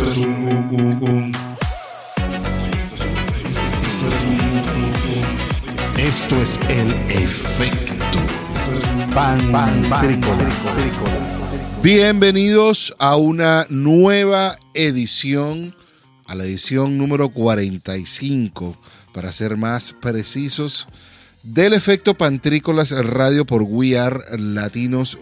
Esto es un. Esto el efecto Pantrícola. Bienvenidos a una nueva edición, a la edición número 45, para ser más precisos, del efecto Pantrícolas Radio por We Are Latinos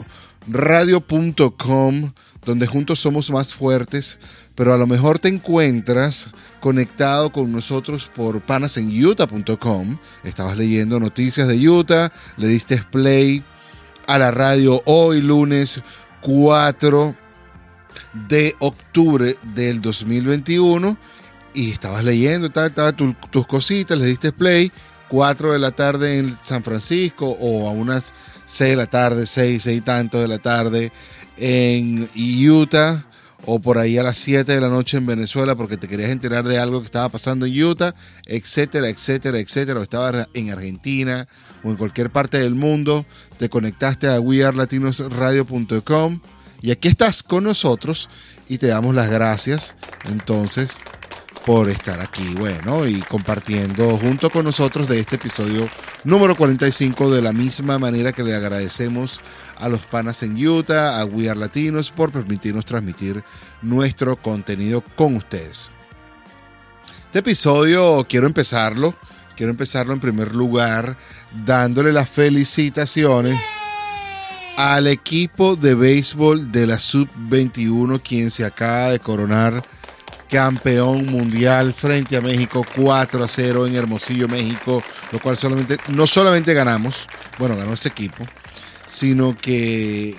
radio.com, donde juntos somos más fuertes, pero a lo mejor te encuentras conectado con nosotros por panasenutah.com. Estabas leyendo noticias de Utah, le diste play a la radio hoy lunes 4 de octubre del 2021 y estabas leyendo, tal, tal, tus cositas, le diste play 4 de la tarde en San Francisco o a unas 6 de la tarde, 6, 6 y tanto de la tarde en Utah o por ahí a las 7 de la noche en Venezuela porque te querías enterar de algo que estaba pasando en Utah, etcétera, etcétera, etcétera, o estaba en Argentina o en cualquier parte del mundo, te conectaste a wearlatinosradio.com y aquí estás con nosotros y te damos las gracias. Entonces por estar aquí, bueno, y compartiendo junto con nosotros de este episodio número 45 de la misma manera que le agradecemos a los panas en Utah, a We Are Latinos por permitirnos transmitir nuestro contenido con ustedes. Este episodio quiero empezarlo, quiero empezarlo en primer lugar dándole las felicitaciones al equipo de béisbol de la Sub-21 quien se acaba de coronar campeón mundial frente a México 4 a 0 en Hermosillo, México, lo cual solamente, no solamente ganamos, bueno, ganó ese equipo, sino que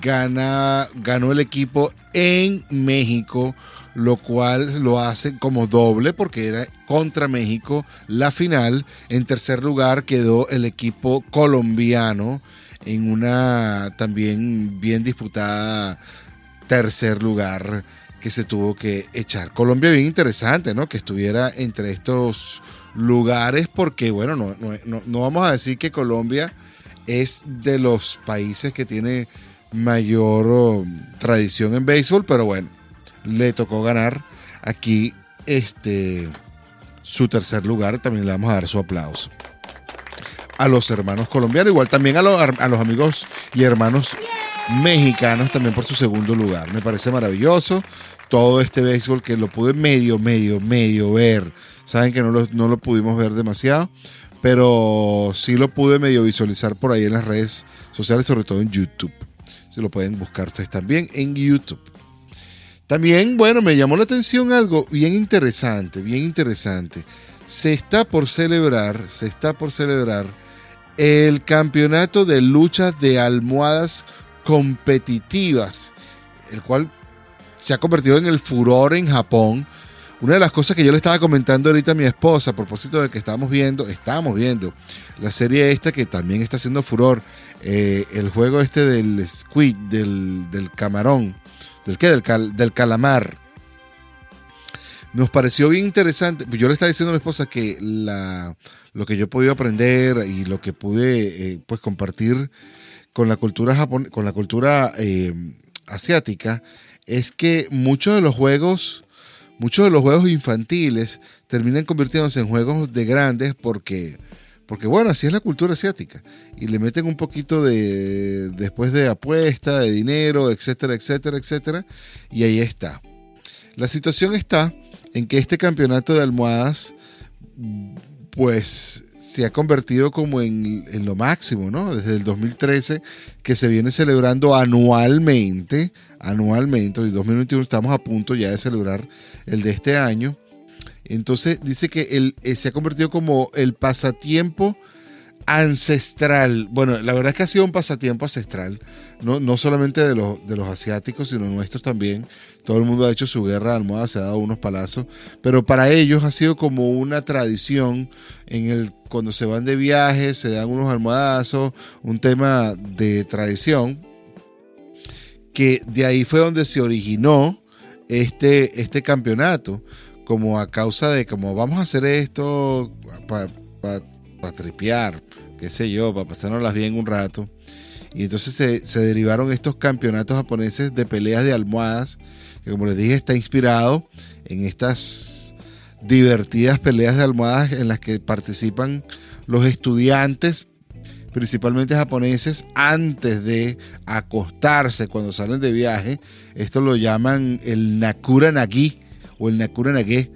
gana, ganó el equipo en México, lo cual lo hace como doble porque era contra México la final. En tercer lugar quedó el equipo colombiano en una también bien disputada tercer lugar que se tuvo que echar. Colombia bien interesante, ¿no? Que estuviera entre estos lugares porque, bueno, no, no, vamos a decir que Colombia es de los países que tiene mayor um, tradición en béisbol, pero bueno, le tocó ganar aquí este su tercer lugar, también le vamos a dar su aplauso. A los hermanos colombianos, igual también a los, a los amigos y hermanos mexicanos también por su segundo lugar. Me parece maravilloso todo este béisbol que lo pude medio, medio, medio ver. Saben que no lo, no lo pudimos ver demasiado, pero sí lo pude medio visualizar por ahí en las redes sociales, sobre todo en YouTube. Se lo pueden buscar ustedes también en YouTube. También, bueno, me llamó la atención algo bien interesante, bien interesante. Se está por celebrar, se está por celebrar el campeonato de luchas de almohadas competitivas, el cual se ha convertido en el furor en Japón. Una de las cosas que yo le estaba comentando ahorita a mi esposa, a propósito de que estábamos viendo, estábamos viendo la serie esta que también está haciendo furor, eh, el juego este del squid, del, camarón, del qué, del, del calamar. Nos pareció bien interesante. Yo le estaba diciendo a mi esposa que la, lo que yo he podido aprender y lo que pude eh, pues compartir con la cultura con la cultura eh, asiática es que muchos de los juegos, muchos de los juegos infantiles terminan convirtiéndose en juegos de grandes porque, porque bueno, así es la cultura asiática. Y le meten un poquito de, después de apuesta, de dinero, etcétera, etcétera, etcétera. Y ahí está. La situación está en que este campeonato de almohadas, pues se ha convertido como en, en, lo máximo, ¿no? Desde el 2013 que se viene celebrando anualmente, anualmente, y 2021 estamos a punto ya de celebrar el de este año. Entonces dice que eh, se ha convertido como el pasatiempo ancestral. Bueno, la verdad es que ha sido un pasatiempo ancestral, no, no solamente de los, de los asiáticos, sino nuestros también. Todo el mundo ha hecho su guerra de almohada, se ha dado unos palazos, pero para ellos ha sido como una tradición en el cuando se van de viaje, se dan unos almohadazos, un tema de tradición que de ahí fue donde se originó este, este campeonato, como a causa de como vamos a hacer esto para tripear, qué sé yo, para pasárnoslas bien un rato. Y entonces se, se derivaron estos campeonatos japoneses de peleas de almohadas, que como les dije está inspirado en estas divertidas peleas de almohadas en las que participan los estudiantes principalmente japoneses, antes de acostarse cuando salen de viaje. Esto lo llaman el Nakura Nagi o el Nakura Nage.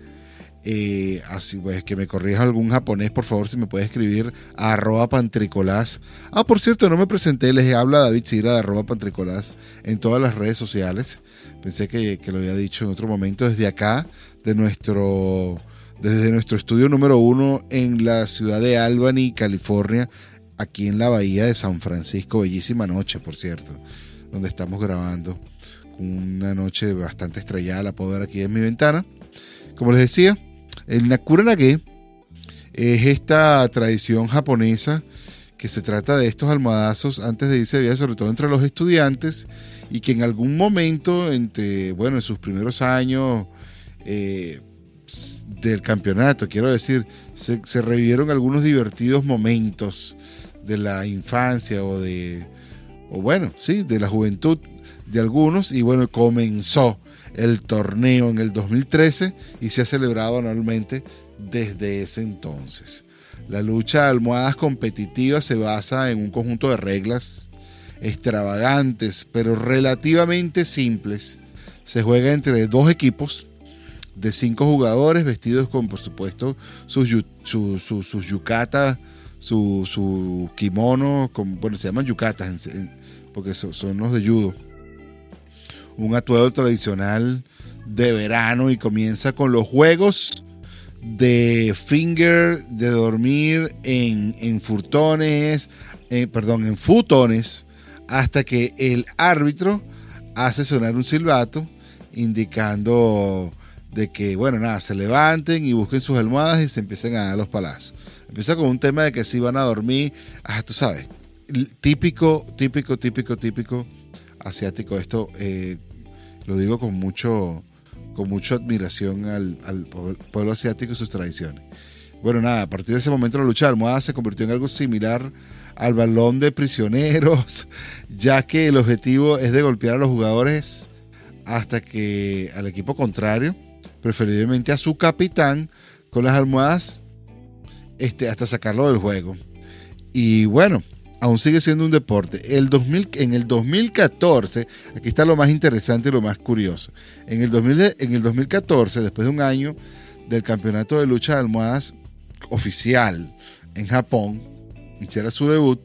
Eh, así pues, que me corrija algún japonés, por favor, si me puede escribir a arroba pantricolás. Ah, por cierto, no me presenté, les habla David Sira de arroba pantricolás en todas las redes sociales. Pensé que, que lo había dicho en otro momento desde acá, de nuestro, desde nuestro estudio número uno en la ciudad de Albany, California, aquí en la bahía de San Francisco. Bellísima noche, por cierto, donde estamos grabando. Una noche bastante estrellada, la puedo ver aquí en mi ventana. Como les decía, el Nakura Nage es esta tradición japonesa que se trata de estos almohadazos antes de irse de viaje, sobre todo entre los estudiantes, y que en algún momento, entre, bueno, en sus primeros años eh, del campeonato, quiero decir, se, se revivieron algunos divertidos momentos de la infancia o de, o bueno, sí, de la juventud de algunos y bueno, comenzó el torneo en el 2013 y se ha celebrado anualmente desde ese entonces. La lucha de almohadas competitivas se basa en un conjunto de reglas extravagantes, pero relativamente simples. Se juega entre dos equipos de cinco jugadores vestidos con, por supuesto, sus, sus, sus, yucatas su, kimono, bueno, se llaman yucatas, porque son, los de judo. Un atuendo tradicional de verano y comienza con los juegos de finger, de dormir en, en furtones, eh, perdón, en futones, hasta que el árbitro hace sonar un silbato indicando de que, bueno, nada, se levanten y busquen sus almohadas y se empiecen a dar los palazos. Empieza con un tema de que si van a dormir, ah, tú sabes, típico, típico, típico, típico asiático. Esto eh, lo digo con mucho, con mucha admiración al, pueblo asiático y sus tradiciones. Bueno, nada, a partir de ese momento la lucha de almohadas se convirtió en algo similar al balón de prisioneros, ya que el objetivo es de golpear a los jugadores hasta que al equipo contrario preferiblemente a su capitán, con las almohadas este, hasta sacarlo del juego. Y bueno, aún sigue siendo un deporte. El 2000, en el 2014, aquí está lo más interesante y lo más curioso. En el, 2000, en el 2014, después de un año del campeonato de lucha de almohadas oficial en Japón, hiciera su debut,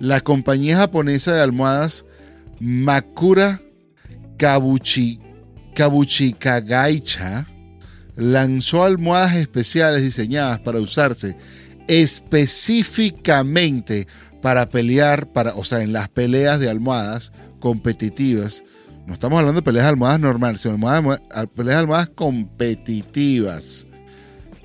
la compañía japonesa de almohadas Makura Kabuchi, Kabuchikagaicha lanzó almohadas especiales diseñadas para usarse específicamente para pelear, para, o sea, en las peleas de almohadas competitivas. No estamos hablando de peleas de almohadas normales, sino de peleas de almohadas competitivas.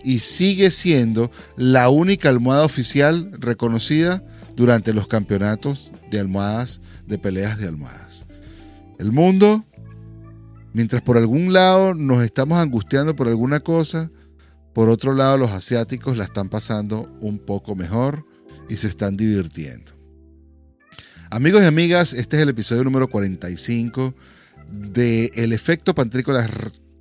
Y sigue siendo la única almohada oficial reconocida durante los campeonatos de almohadas, de peleas de almohadas. El mundo Mientras por algún lado nos estamos angustiando por alguna cosa, por otro lado los asiáticos la están pasando un poco mejor y se están divirtiendo. Amigos y amigas, este es el episodio número 45 de El Efecto Pantrícolas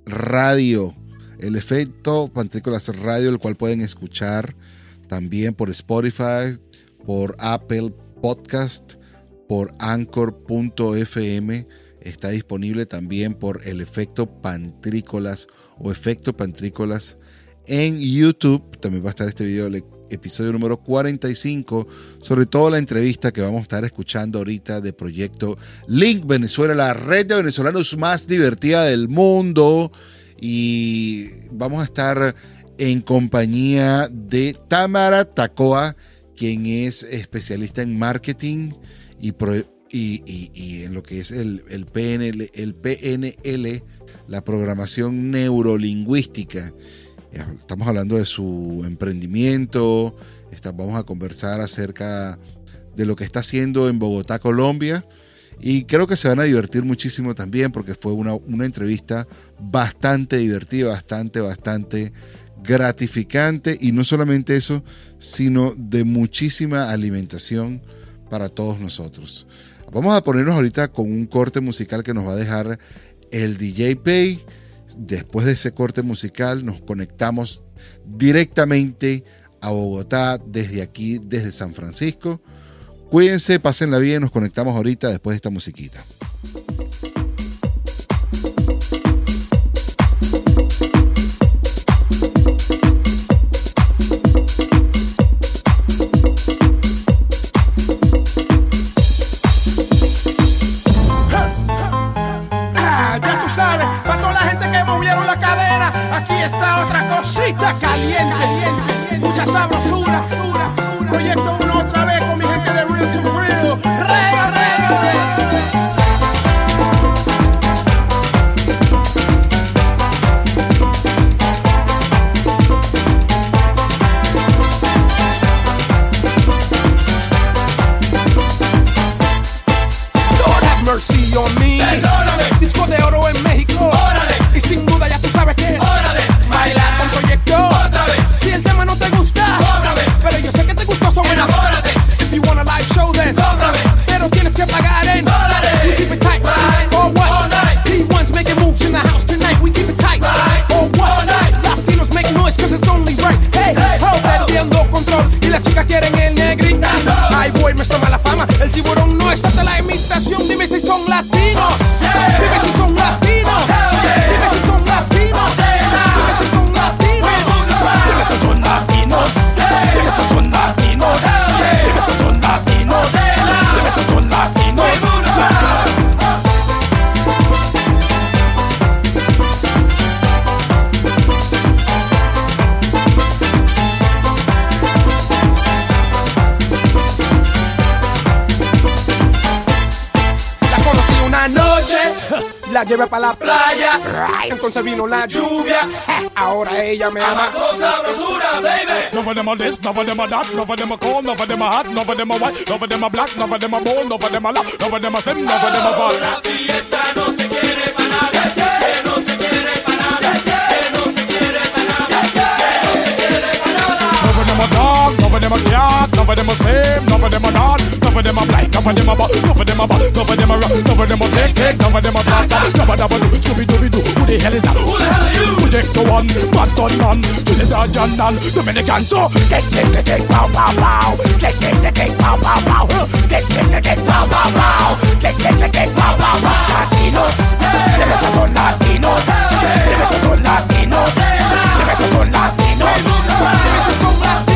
Radio. El Efecto Pantrícolas Radio, el cual pueden escuchar también por Spotify, por Apple Podcast, por Anchor.fm está disponible también por el efecto pantrícolas o efecto pantrícolas en YouTube. También va a estar este video, episodio número 45, sobre todo la entrevista que vamos a estar escuchando ahorita de Proyecto Link Venezuela, la red de venezolanos más divertida del mundo. Y vamos a estar en compañía de Tamara Tacoa, quien es especialista en marketing y, y, en lo que es el, PNL, el PNL, la programación neurolingüística. Estamos hablando de su emprendimiento, vamos a conversar acerca de lo que está haciendo en Bogotá, Colombia. Y creo que se van a divertir muchísimo también porque fue una, una entrevista bastante divertida, bastante, bastante gratificante. Y no solamente eso, sino de muchísima alimentación para todos nosotros. Vamos a ponernos ahorita con un corte musical que nos va a dejar el DJ Pay. Después de ese corte musical nos conectamos directamente a Bogotá desde aquí, desde San Francisco. Cuídense, pásenla bien, nos conectamos ahorita después de esta musiquita. llevé para la playa. Right. Entonces vino la lluvia. Ahora ella me ama. Con sabrosura, baby. No for them are this, no for them are that, no for them are cold, no for them are hot, no for them are white, no for them are black, no for them are bold, no for them are loud, no for them are thin, no for them are fat. La fiesta no se quiere none of them are same, none of them are not, none of them are black, none of them are bad, none of them are bad, none of them are rock, none of them are take, take, none of them are fat, dabba dabba do, scooby dooby doo, who the hell is that? Who the hell are you? Project one, Boston man, Trinidad John Dominican, so kick, kick, kick, kick, pow, pow, pow, kick, kick, kick, kick, pow, pow, pow, kick, kick, kick, kick, pow, pow, pow, kick, kick, kick, kick, pow, pow, pow, Latinos, dime si son latinos, dime si son latinos, dime si son latinos. Dime si son latinos.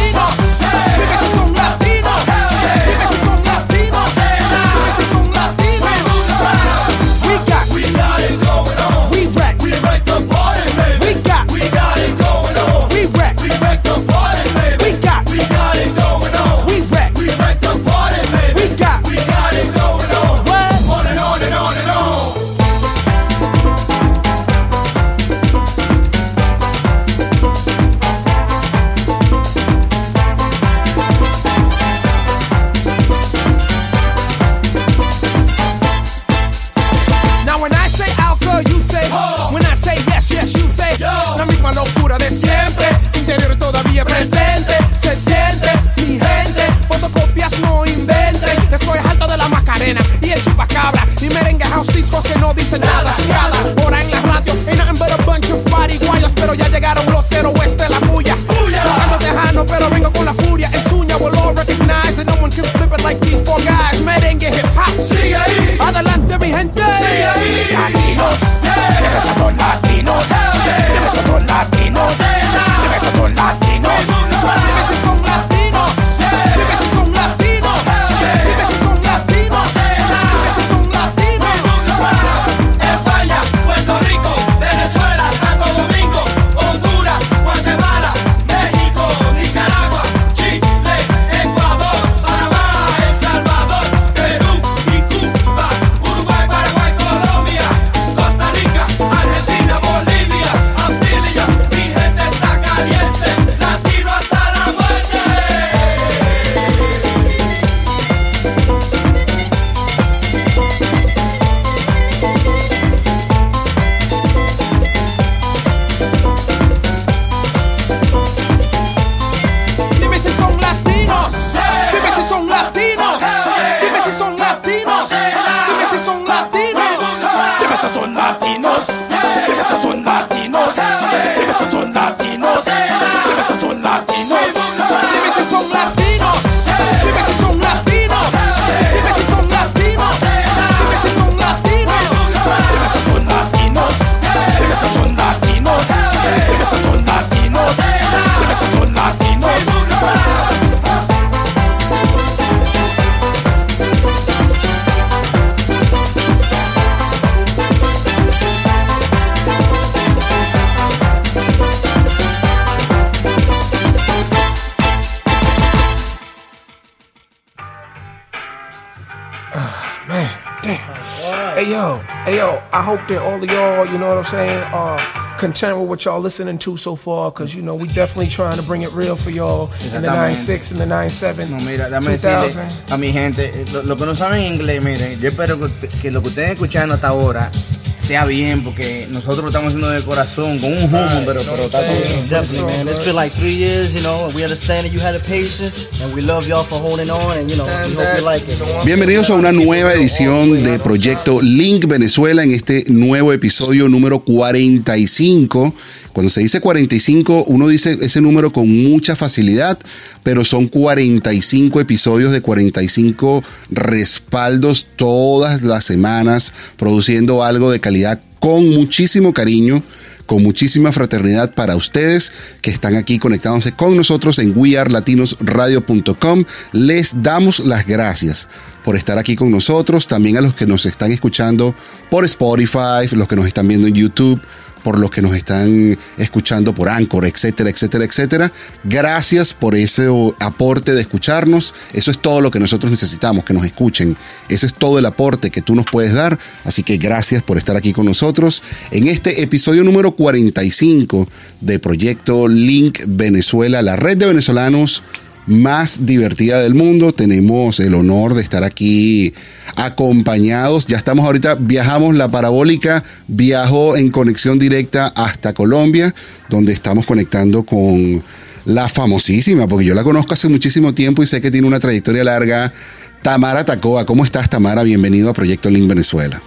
Hey yo, hey yo, I hope that all of y'all, you know what I'm saying, are content with what y'all listening to so far, because you know we definitely trying to bring it real for y'all in the Exactamente. 96 and the 97, No, mira, dame 2000. decirle a mi gente, lo, lo que no saben inglés, miren, yo espero que, que lo que ustedes escuchando hasta ahora sea bien, porque nosotros lo estamos haciendo de corazón, con un humo, pero, pero está todo bien. Definitely, man. It's been like three years, you know, and we understand that you had the patience, and we love y'all for holding on, and, you know, we hope you like it. Bienvenidos a una nueva edición de Proyecto Link Venezuela en este nuevo episodio número 45. Cuando se dice 45, uno dice ese número con mucha facilidad, pero son 45 episodios de 45 respaldos todas las semanas, produciendo algo de calidad con muchísimo cariño con muchísima fraternidad para ustedes que están aquí conectándose con nosotros en wearlatinosradio.com. Les damos las gracias por estar aquí con nosotros, también a los que nos están escuchando por Spotify, los que nos están viendo en YouTube, por los que nos están escuchando por Anchor, etcétera, etcétera, etcétera. Gracias por ese aporte de escucharnos. Eso es todo lo que nosotros necesitamos, que nos escuchen. Ese es todo el aporte que tú nos puedes dar. Así que gracias por estar aquí con nosotros en este episodio número 45 de Proyecto Link Venezuela, la red de venezolanos más divertida del mundo. Tenemos el honor de estar aquí acompañados. Ya estamos ahorita, viajamos la parabólica, viajó en conexión directa hasta Colombia, donde estamos conectando con la famosísima, porque yo la conozco hace muchísimo tiempo y sé que tiene una trayectoria larga. Tamara Tacoa, ¿cómo estás Tamara? Bienvenido a Proyecto Link Venezuela.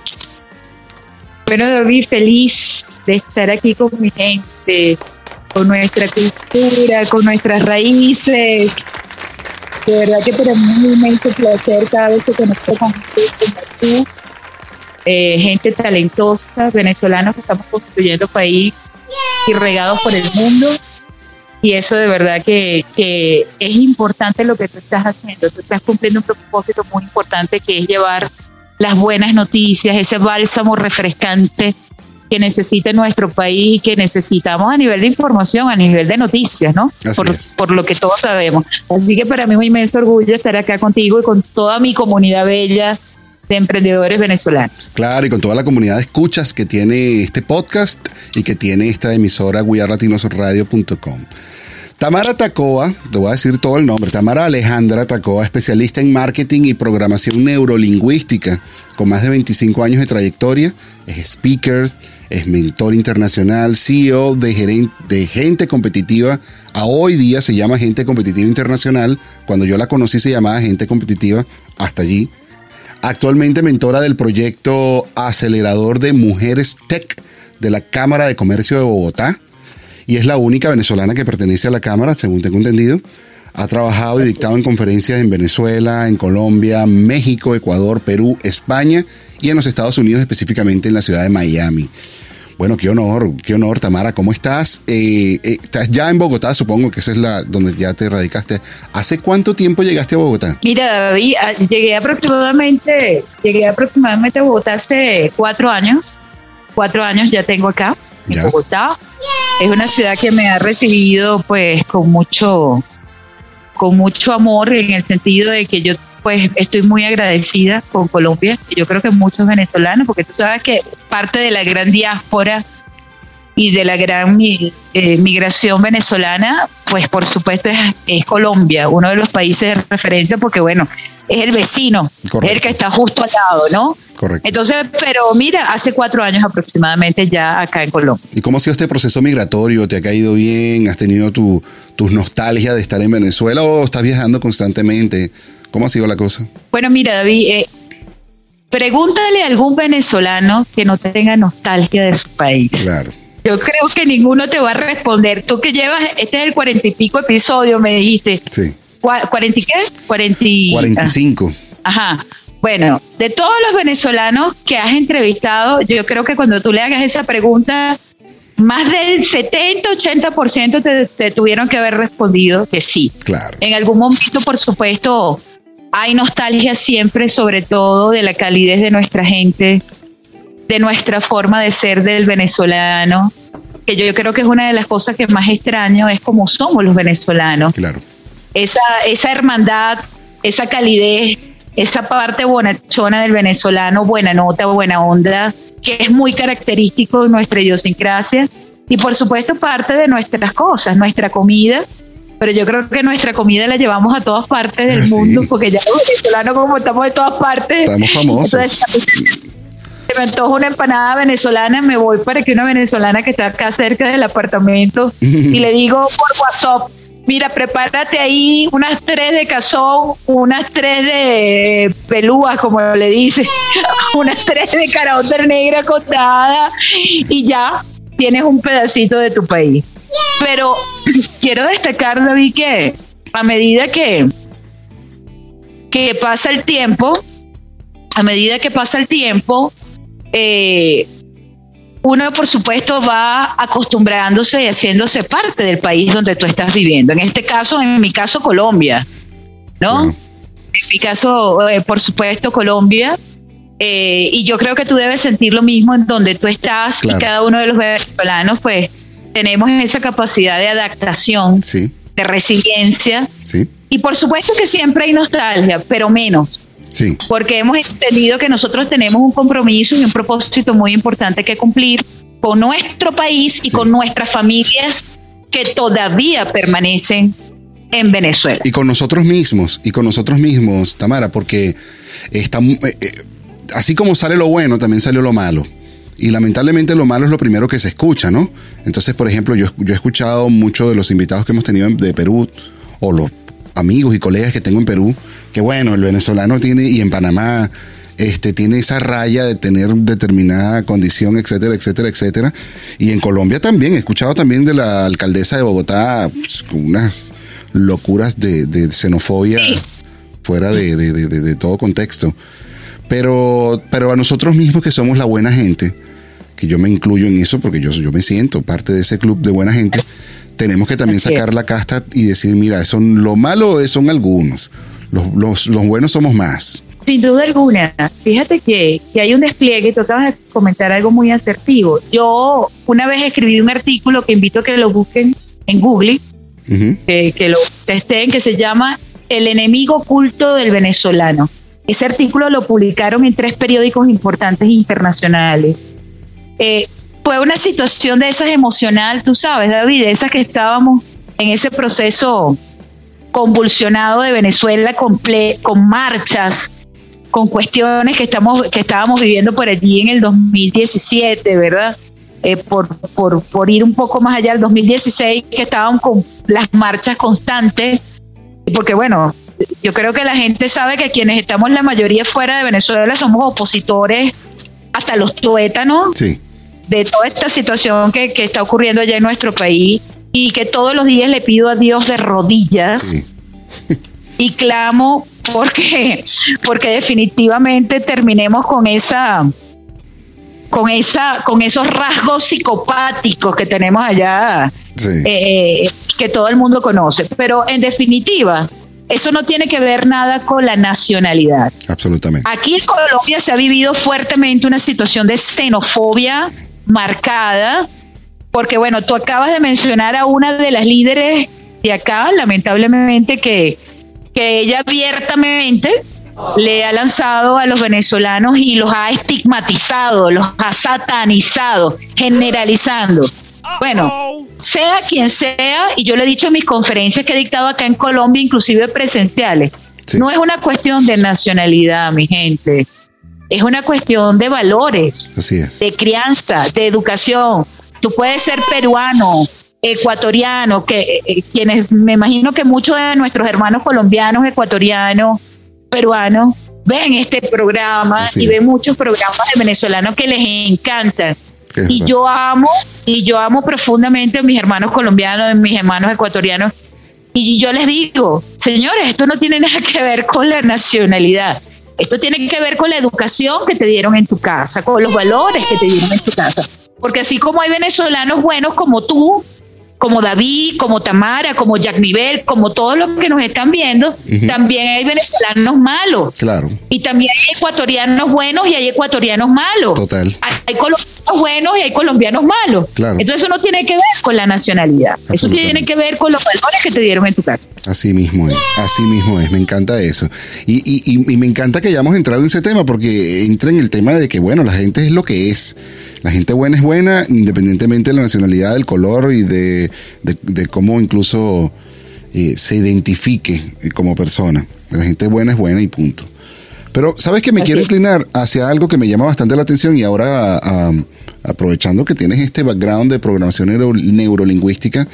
Bueno, David, feliz de estar aquí con mi gente, con nuestra cultura, con nuestras raíces. De verdad que para mí es un inmenso placer cada vez que conecto con gente eh, gente talentosa, venezolanos que estamos construyendo país y regados por el mundo. Y eso de verdad que, que es importante lo que tú estás haciendo. Tú estás cumpliendo un propósito muy importante que es llevar las buenas noticias, ese bálsamo refrescante que necesita nuestro país y que necesitamos a nivel de información, a nivel de noticias, ¿no? Por, lo que todos sabemos. Así que para mí es un inmenso orgullo estar acá contigo y con toda mi comunidad bella de emprendedores venezolanos. Claro, y con toda la comunidad de escuchas que tiene este podcast y que tiene esta emisora wearlatinosradio.com. Tamara Tacoa, te voy a decir todo el nombre, Tamara Alejandra Tacoa, especialista en marketing y programación neurolingüística, con más de 25 años de trayectoria, es speaker, es mentor internacional, CEO de, de Gente Competitiva, a hoy día se llama Gente Competitiva Internacional, cuando yo la conocí se llamaba Gente Competitiva, hasta allí, Actualmente mentora del proyecto Acelerador de Mujeres Tech de la Cámara de Comercio de Bogotá y es la única venezolana que pertenece a la Cámara, según tengo entendido. Ha trabajado y dictado en conferencias en Venezuela, en Colombia, México, Ecuador, Perú, España y en los Estados Unidos, específicamente en la ciudad de Miami. Bueno, qué honor, qué honor, Tamara. ¿Cómo estás? Eh, eh, estás ya en Bogotá, supongo que esa es la donde ya te radicaste. ¿Hace cuánto tiempo llegaste a Bogotá? Mira, David, ah, llegué aproximadamente, llegué aproximadamente a Bogotá hace cuatro años. Cuatro años ya tengo acá, en Ya. Bogotá. Es una ciudad que me ha recibido pues con mucho, con mucho amor en el sentido de que yo pues estoy muy agradecida con Colombia y yo creo que muchos venezolanos, porque tú sabes que parte de la gran diáspora y de la gran eh, migración venezolana, pues por supuesto es, es Colombia, uno de los países de referencia, porque bueno, es el vecino, Correcto. es el que está justo al lado, ¿no? Correcto. Entonces, pero mira, hace cuatro años aproximadamente ya acá en Colombia. ¿Y cómo ha sido este proceso migratorio? ¿Te ha caído bien? ¿Has tenido tu, tus nostalgias de estar en Venezuela o estás viajando constantemente? ¿Cómo ha sido la cosa? Bueno, mira, David, eh, pregúntale a algún venezolano que no tenga nostalgia de su país. Claro. Yo creo que ninguno te va a responder. Tú que llevas, este es el cuarenta y pico episodio, me dijiste. Sí. Cua- ¿Cuarenta y qué? Cuarenta y... 45. Ajá. Bueno, de todos los venezolanos que has entrevistado, yo creo que cuando tú le hagas esa pregunta, más del 70-80% te, te tuvieron que haber respondido que sí. Claro. En algún momento, por supuesto, hay nostalgia siempre, sobre todo de la calidez de nuestra gente, de nuestra forma de ser del venezolano, que yo creo que es una de las cosas que más extraño, es cómo somos los venezolanos Claro. esa, esa hermandad, esa calidez, esa parte bonachona del venezolano, buena nota, buena onda, que es muy característico de nuestra idiosincrasia. Y por supuesto parte de nuestras cosas, nuestra comida, pero yo creo que nuestra comida la llevamos a todas partes del Ah, sí. mundo, porque ya los venezolanos como estamos de todas partes. Estamos famosos. Entonces, se me antoja una empanada venezolana, me voy para que una venezolana que está acá cerca del apartamento y le digo por WhatsApp, mira, prepárate ahí unas tres de cazón, unas tres de pelúa, como le dice, unas tres de caraota negra contada y ya tienes un pedacito de tu país. Pero quiero destacar, David, que a medida que, que pasa el tiempo, a medida que pasa el tiempo, eh, uno por supuesto va acostumbrándose y haciéndose parte del país donde tú estás viviendo. En este caso, en mi caso, Colombia, ¿no? En mi caso, eh, por supuesto, Colombia. Eh, y yo creo que tú debes sentir lo mismo en donde tú estás Claro. y cada uno de los venezolanos, pues tenemos esa capacidad de adaptación, Sí, de resiliencia. sí, Y por supuesto que siempre hay nostalgia, pero menos sí. porque hemos entendido que nosotros tenemos un compromiso y un propósito muy importante que cumplir con nuestro país y Sí. con nuestras familias que todavía permanecen en Venezuela. Y con nosotros mismos, y con nosotros mismos, Tamara, porque está, eh, eh, así como sale lo bueno, también salió lo malo. Y lamentablemente lo malo es lo primero que se escucha, ¿no? Entonces, por ejemplo, yo, yo he escuchado muchos de los invitados que hemos tenido de Perú, o los amigos y colegas que tengo en Perú, que bueno, el venezolano tiene, y en Panamá, este, tiene esa raya de tener determinada condición, etcétera, etcétera, etcétera. Y en Colombia también, he escuchado también de la alcaldesa de Bogotá, pues, unas locuras de, de xenofobia fuera de- de todo contexto. Pero, pero a nosotros mismos que somos la buena gente, que yo me incluyo en eso porque yo, yo me siento parte de ese club de buena gente, tenemos que también Así es. sacar la casta y decir, mira, son, lo malo son algunos, los, los, los buenos somos más. Sin duda alguna, fíjate que, que hay un despliegue, tú acabas de comentar algo muy asertivo. Yo una vez escribí un artículo que invito a que lo busquen en Google, que, que lo testeen, que se llama El enemigo oculto del venezolano. Ese artículo lo publicaron en tres periódicos importantes internacionales. Eh, fue una situación de esas emocional, tú sabes, David, de esas que estábamos en ese proceso convulsionado de Venezuela con, marchas, con cuestiones que, estamos, que estábamos viviendo por allí en el 2017, ¿verdad? Eh, por, por, por ir un poco más allá, el 2016, que estaban con las marchas constantes, porque bueno, yo creo que la gente sabe que quienes estamos la mayoría fuera de Venezuela somos opositores hasta los tuétanos Sí, de toda esta situación que, que está ocurriendo allá en nuestro país y que todos los días le pido a Dios de rodillas sí, y clamo porque porque definitivamente terminemos con esa con esa con esos rasgos psicopáticos que tenemos allá sí. eh, que todo el mundo conoce pero en definitiva eso no tiene que ver nada con la nacionalidad absolutamente. Aquí en Colombia se ha vivido fuertemente una situación de xenofobia marcada, porque bueno, tú acabas de mencionar a una de las líderes de acá, lamentablemente, que, que ella abiertamente le ha lanzado a los venezolanos y los ha estigmatizado, los ha satanizado, generalizando. Bueno, sea quien sea, y yo le he dicho en mis conferencias que he dictado acá en Colombia, inclusive presenciales, Sí. no es una cuestión de nacionalidad, mi gente, es una cuestión de valores, Así es. de crianza, de educación. Tú puedes ser peruano, ecuatoriano, que eh, quienes me imagino que muchos de nuestros hermanos colombianos, ecuatorianos, peruanos ven este programa Así y es. ven muchos programas de venezolanos que les encantan. Y verdad. yo amo, y yo amo profundamente a mis hermanos colombianos, a mis hermanos ecuatorianos. Y yo les digo, señores, esto no tiene nada que ver con la nacionalidad. Esto tiene que ver con la educación que te dieron en tu casa, con los valores que te dieron en tu casa. Porque así como hay venezolanos buenos como tú, como David, como Tamara, como Jack Nivel, como todos los que nos están viendo, también hay venezolanos malos. Claro. Y también hay ecuatorianos buenos y hay ecuatorianos malos. Total. Hay, hay colombianos buenos y hay colombianos malos. Claro. Entonces eso no tiene que ver con la nacionalidad. Eso tiene que ver con los valores que te dieron en tu casa. Así mismo es, así mismo es, me encanta eso. Y, y- y- y me encanta que hayamos entrado en ese tema porque entra en el tema de que, bueno, la gente es lo que es. La gente buena es buena independientemente de la nacionalidad, del color y de, de- de cómo incluso eh, se identifique eh, como persona. La gente buena es buena y punto. Pero, ¿sabes que Me Así quiero inclinar hacia algo que me llama bastante la atención y ahora, ah, aprovechando que tienes este background de programación neuro- neurolingüística,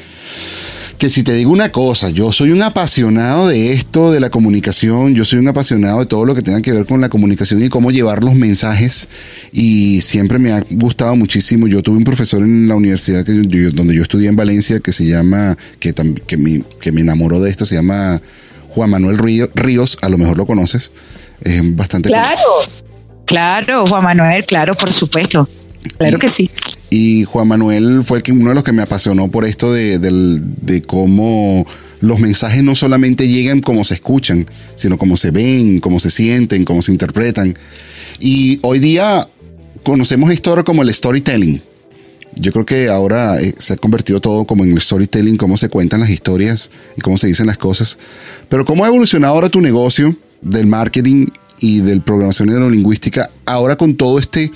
que si te digo una cosa, yo soy un apasionado de esto, de la comunicación, yo soy un apasionado de todo lo que tenga que ver con la comunicación y cómo llevar los mensajes y siempre me ha gustado muchísimo. Yo tuve un profesor en la universidad donde yo estudié en Valencia que se llama, que, que, me, que me enamoró de esto, se llama Juan Manuel Río- Ríos, a lo mejor lo conoces, es bastante... Claro, claro, Juan Manuel, claro, por supuesto. Claro que sí. Y Juan Manuel fue el que- uno de los que me apasionó por esto de, del- de cómo los mensajes no solamente llegan como se escuchan, sino como se ven, cómo se sienten, cómo se interpretan. Y hoy día conocemos esto ahora como el storytelling. Yo creo que ahora eh, se ha convertido todo como en el storytelling, cómo se cuentan las historias y cómo se dicen las cosas. Pero cómo ha evolucionado ahora tu negocio del marketing y del programación neurolingüística ahora con todo este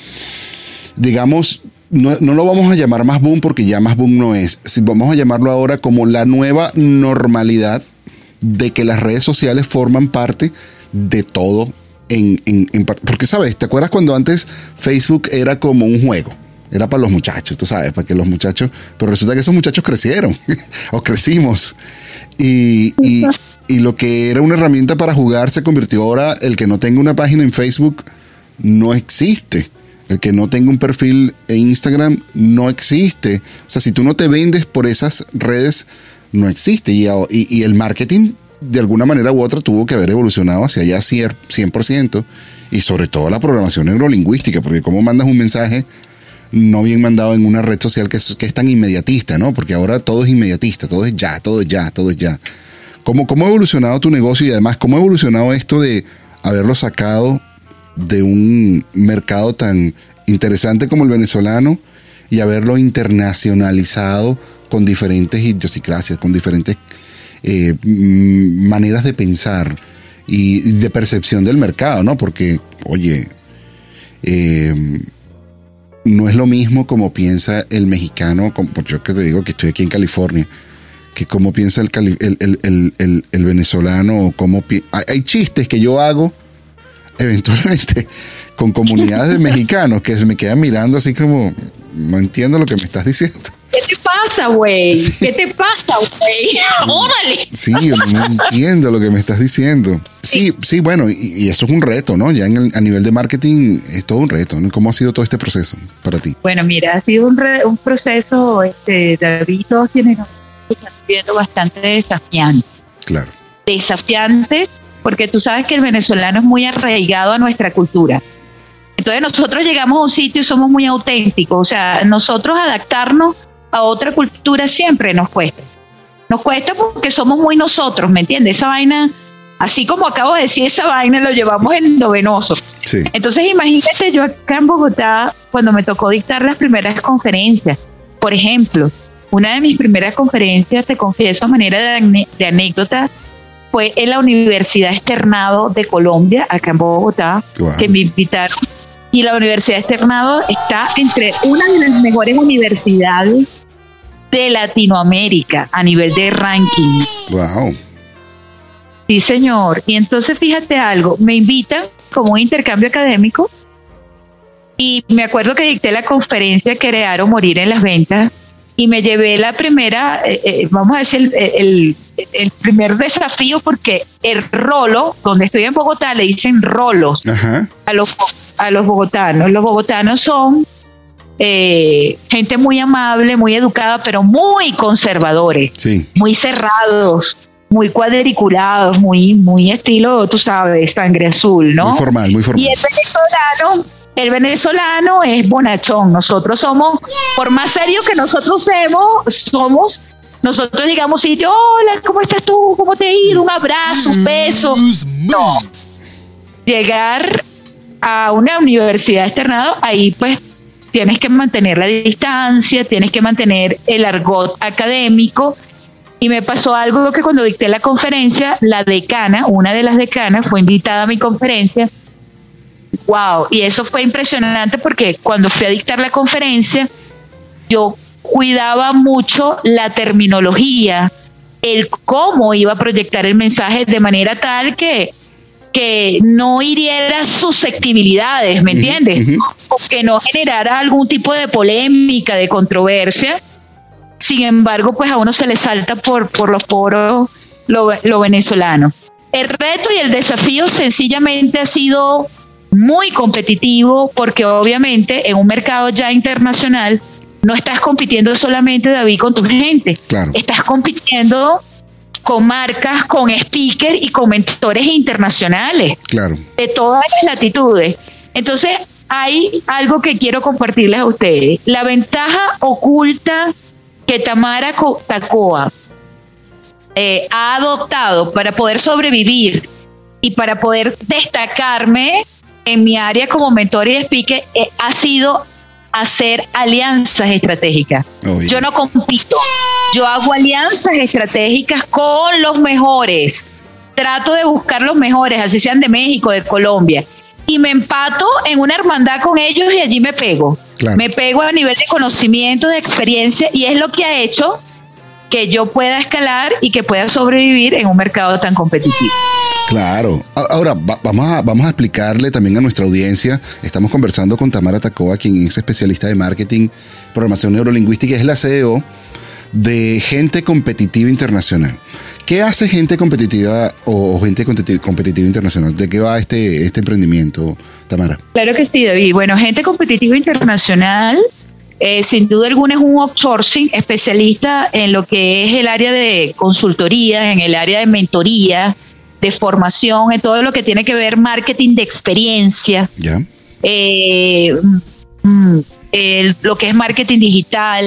digamos, no, no lo vamos a llamar más boom porque ya más boom no es. Si vamos a llamarlo ahora como la nueva normalidad de que las redes sociales forman parte de todo. En, en- porque, ¿sabes? ¿Te acuerdas cuando antes Facebook era como un juego? Era para los muchachos, tú sabes, para que los muchachos... Pero resulta que esos muchachos crecieron o crecimos. Y, y- y lo que era una herramienta para jugar se convirtió ahora, el que no tenga una página en Facebook no existe. El que no tenga un perfil en Instagram no existe. O sea, si tú no te vendes por esas redes, no existe. Y, el marketing, de alguna manera u otra, tuvo que haber evolucionado hacia allá cier- 100%. Y sobre todo la programación neurolingüística, porque cómo mandas un mensaje no bien mandado en una red social que es, que es tan inmediatista, ¿no? Porque ahora todo es inmediatista, todo es ya, todo es ya, todo es ya. ¿Cómo, ¿Cómo ha evolucionado tu negocio y además cómo ha evolucionado esto de haberlo sacado de un mercado tan interesante como el venezolano y haberlo internacionalizado con diferentes idiosincrasias, con diferentes eh, maneras de pensar y de percepción del mercado, ¿no? Porque, oye, eh, no es lo mismo como piensa el mexicano, como, pues yo que te digo que estoy aquí en California, que cómo piensa el, el, el- el- venezolano, o cómo pi- hay, hay chistes que yo hago eventualmente con comunidades de mexicanos que se me quedan mirando así como, no entiendo lo que me estás diciendo. ¿Qué te pasa, güey? ¿Qué te pasa, güey? Órale. Sí, yo no entiendo lo que me estás diciendo. Sí, sí, bueno, y, y eso es un reto, ¿no? Ya en el- a nivel de marketing es todo un reto. ¿no? ¿Cómo ha sido todo este proceso para ti? Bueno, mira, ha sido un, re- un proceso, este, David, todos tienen siendo bastante desafiante. Claro. Desafiante porque tú sabes que el venezolano es muy arraigado a nuestra cultura. Entonces nosotros llegamos a un sitio y somos muy auténticos. O sea, nosotros adaptarnos a otra cultura siempre nos cuesta. Nos cuesta porque somos muy nosotros, ¿me entiendes? Esa vaina, así como acabo de decir, esa vaina lo llevamos en lo venoso. Sí. Entonces imagínate yo acá en Bogotá, cuando me tocó dictar las primeras conferencias, por ejemplo, una de mis primeras conferencias, te confieso a manera de, de anécdota, fue en la Universidad Externado de Colombia, acá en Bogotá, Wow. que me invitaron. Y la Universidad Externado está entre una de las mejores universidades de Latinoamérica a nivel de ranking. Wow. Sí, señor. Y entonces fíjate algo, me invitan como un intercambio académico y me acuerdo que dicté la conferencia Crear o Morir en las Ventas y me llevé la primera, eh, eh, vamos a decir, el, el- el primer desafío porque el rolo, donde estoy en Bogotá, le dicen rolos Ajá. a los, a los bogotanos. Los bogotanos son eh, gente muy amable, muy educada, pero muy conservadores Sí. muy cerrados, muy cuadriculados, muy, muy estilo, tú sabes, sangre azul, ¿no? Muy formal, muy formal. Y el venezolano, el venezolano es bonachón. Nosotros somos, por más serio que nosotros seamos, somos nosotros llegamos y hola, ¿cómo estás tú? ¿Cómo te ha ido? Un abrazo, un beso. No. Llegar a una universidad externado, ahí pues tienes que mantener la distancia, tienes que mantener el argot académico. Y me pasó algo que cuando dicté la conferencia, la decana, una de las decanas, fue invitada a mi conferencia. Wow, y eso fue impresionante porque cuando fui a dictar la conferencia, yo cuidaba mucho la terminología, el cómo iba a proyectar el mensaje de manera tal que, que no hiriera susceptibilidades, ¿me entiendes? O que no generara algún tipo de polémica, de controversia. Sin embargo, pues a uno se le salta por, por los poros lo, lo venezolano. El reto y el desafío sencillamente ha sido muy competitivo porque obviamente en un mercado ya internacional no estás compitiendo solamente, David, con tu gente. Claro. Estás compitiendo con marcas, con speakers y con mentores internacionales Claro. de todas las latitudes. Entonces, hay algo que quiero compartirles a ustedes. La ventaja oculta que Tamara Co- Tacoa eh, ha adoptado para poder sobrevivir y para poder destacarme en mi área como mentor y speaker eh, ha sido hacer alianzas estratégicas. Oye. Yo no compito, yo hago alianzas estratégicas con los mejores. Trato de buscar los mejores, así sean de México, de Colombia. Y me empato en una hermandad con ellos y allí me pego. Claro. Me pego a nivel de conocimiento, de experiencia, y es lo que ha hecho que yo pueda escalar y que pueda sobrevivir en un mercado tan competitivo. Claro. A- Ahora, va- vamos, a, vamos a explicarle también a nuestra audiencia. Estamos conversando con Tamara Tacoa, quien es especialista de marketing, programación neurolingüística, y es la CEO de Gente Competitiva Internacional. ¿Qué hace Gente Competitiva o Gente Competi- Competitiva Internacional? ¿De qué va este, este emprendimiento, Tamara? Claro que sí, David. Bueno, gente competitiva internacional, eh, sin duda alguna es un outsourcing especialista en lo que es el área de consultoría, en el área de mentoría, de formación, en todo lo que tiene que ver marketing de experiencia, eh, mm, el- lo que es marketing digital,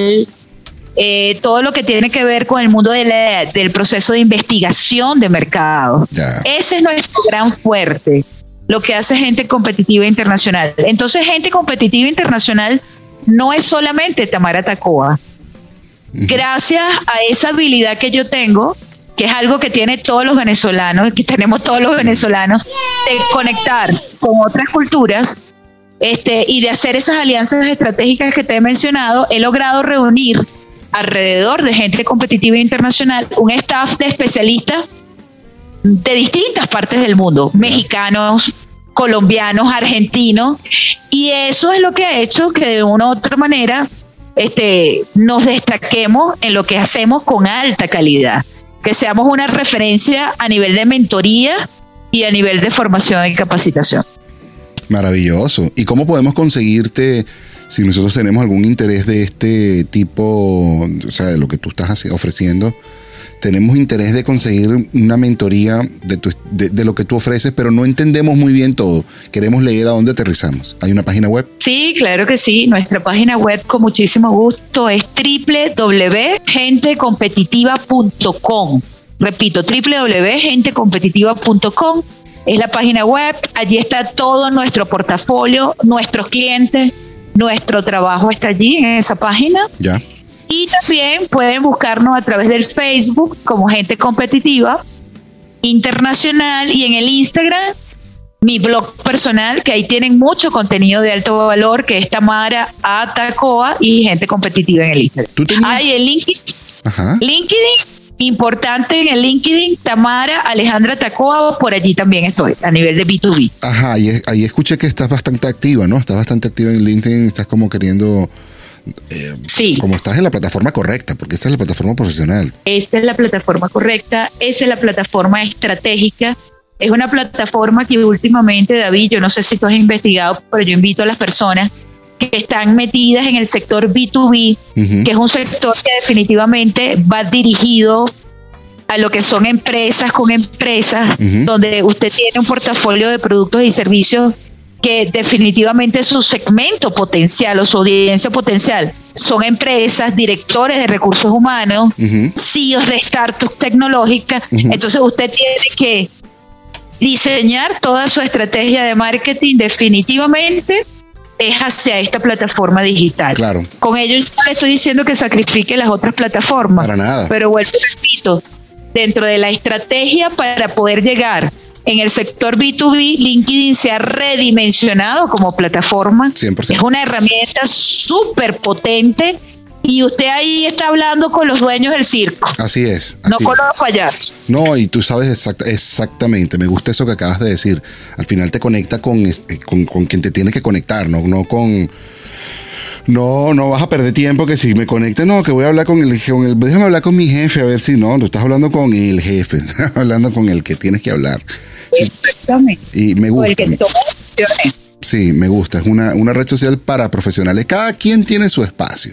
eh, todo lo que tiene que ver con el mundo de la- del proceso de investigación de mercado. Ya. Ese es nuestro gran fuerte, lo que hace gente competitiva internacional. Entonces, gente competitiva internacional no es solamente Tamara Tacoa. Gracias a esa habilidad que yo tengo, que es algo que tiene todos los venezolanos, que tenemos todos los venezolanos, de conectar con otras culturas este, y de hacer esas alianzas estratégicas que te he mencionado, he logrado reunir alrededor de gente competitiva internacional un staff de especialistas de distintas partes del mundo, mexicanos, colombianos, argentinos, y eso es lo que ha hecho que de una u otra manera este, nos destaquemos en lo que hacemos con alta calidad, que seamos una referencia a nivel de mentoría y a nivel de formación y capacitación. Maravilloso. ¿Y cómo podemos conseguirte si nosotros tenemos algún interés de este tipo, o sea, de lo que tú estás ofreciendo? Tenemos interés de conseguir una mentoría de, tu- de- de lo que tú ofreces, pero no entendemos muy bien todo. Queremos leer a dónde aterrizamos. ¿Hay una página web? Sí, claro que sí. Nuestra página web con muchísimo gusto es www.gentecompetitiva.com. Repito, www.gentecompetitiva.com es la página web. Allí está todo nuestro portafolio, nuestros clientes, nuestro trabajo está allí en esa página. Ya. Y también pueden buscarnos a través del Facebook como Gente Competitiva Internacional y en el Instagram mi blog personal, que ahí tienen mucho contenido de alto valor, que es Tamara Atacoa y Gente Competitiva en el Instagram. ¿Tú tenías- Hay el LinkedIn, Ajá. LinkedIn, importante en el LinkedIn, Tamara Alejandra Tacoa, por allí también estoy, a nivel de B2B. Ajá, ahí, ahí escuché que estás bastante activa, ¿no? Estás bastante activa en LinkedIn, estás como queriendo, eh, Sí. como estás en la plataforma correcta, porque esta es la plataforma profesional. Esta es la plataforma correcta, esa es la plataforma estratégica. Es una plataforma que últimamente, David, yo no sé si tú has investigado, pero yo invito a las personas que están metidas en el sector B2B, Ujú. que es un sector que definitivamente va dirigido a lo que son empresas con empresas, Ujú. donde usted tiene un portafolio de productos y servicios que definitivamente su segmento potencial o su audiencia potencial son empresas, directores de recursos humanos, Ujú. CEOs de startups tecnológicas. Entonces usted tiene que diseñar toda su estrategia de marketing definitivamente es hacia esta plataforma digital. Claro. Con ello yo le estoy diciendo que sacrifique las otras plataformas. Para nada. Pero vuelvo repito, dentro de la estrategia para poder llegar en el sector B2B, LinkedIn se ha redimensionado como plataforma. 100%. Es una herramienta súper potente y usted ahí está hablando con los dueños del circo, Así es. no con los payasos. No, y tú sabes exact- exactamente, me gusta eso que acabas de decir. Al final te conecta con, este- con, con quien te tiene que conectar, no, no con... No, no vas a perder tiempo que si me conecte, no, que voy a hablar con el, con el déjame hablar con mi jefe a ver si no, tú estás hablando con el jefe, estás hablando con el que tienes que hablar. Exactamente. Y me O gusta. el que toma decisiones. Sí, me gusta. Es una, una red social para profesionales. Cada quien tiene su espacio.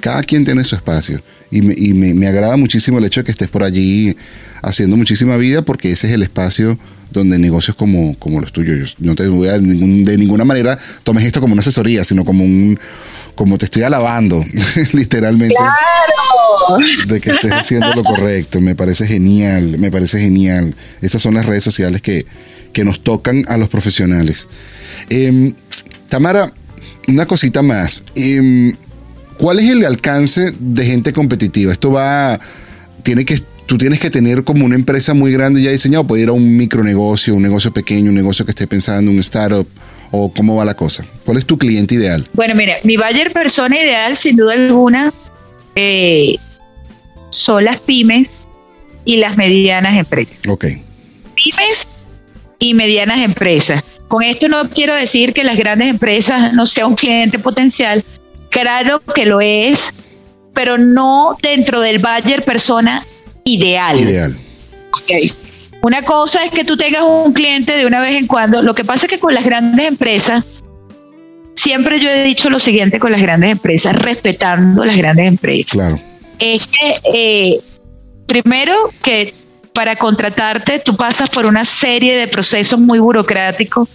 Cada quien tiene su espacio. Y, me, y me- me agrada muchísimo el hecho de que estés por allí haciendo muchísima vida porque ese es el espacio donde negocios como, como los tuyos. Yo no te voy a de ninguna manera tomes esto como una asesoría, sino como un como te estoy alabando, literalmente, de que estés haciendo lo correcto. Me parece genial, me parece genial. Estas son las redes sociales que, que nos tocan a los profesionales. Em, Tamara, una cosita más. Em, ¿Cuál es el alcance de gente competitiva? Esto va, tiene que, tú tienes que tener como una empresa muy grande ya diseñado, puede ir a un micronegocio, un negocio pequeño, un negocio que esté pensando, un startup, o cómo va la cosa. ¿Cuál es tu cliente ideal? Bueno, mira, mi buyer persona ideal, sin duda alguna, eh, son las pymes y las medianas empresas. Ok, Pymes y medianas empresas. Con esto no quiero decir que las grandes empresas no sean un cliente potencial. Claro que lo es, pero no dentro del buyer persona ideal. ideal. Ok. Una cosa es que tú tengas un cliente de una vez en cuando. Lo que pasa es que con las grandes empresas, siempre yo he dicho lo siguiente con las grandes empresas, respetando las grandes empresas. Claro, Es que eh, primero que para contratarte tú pasas por una serie de procesos muy burocráticos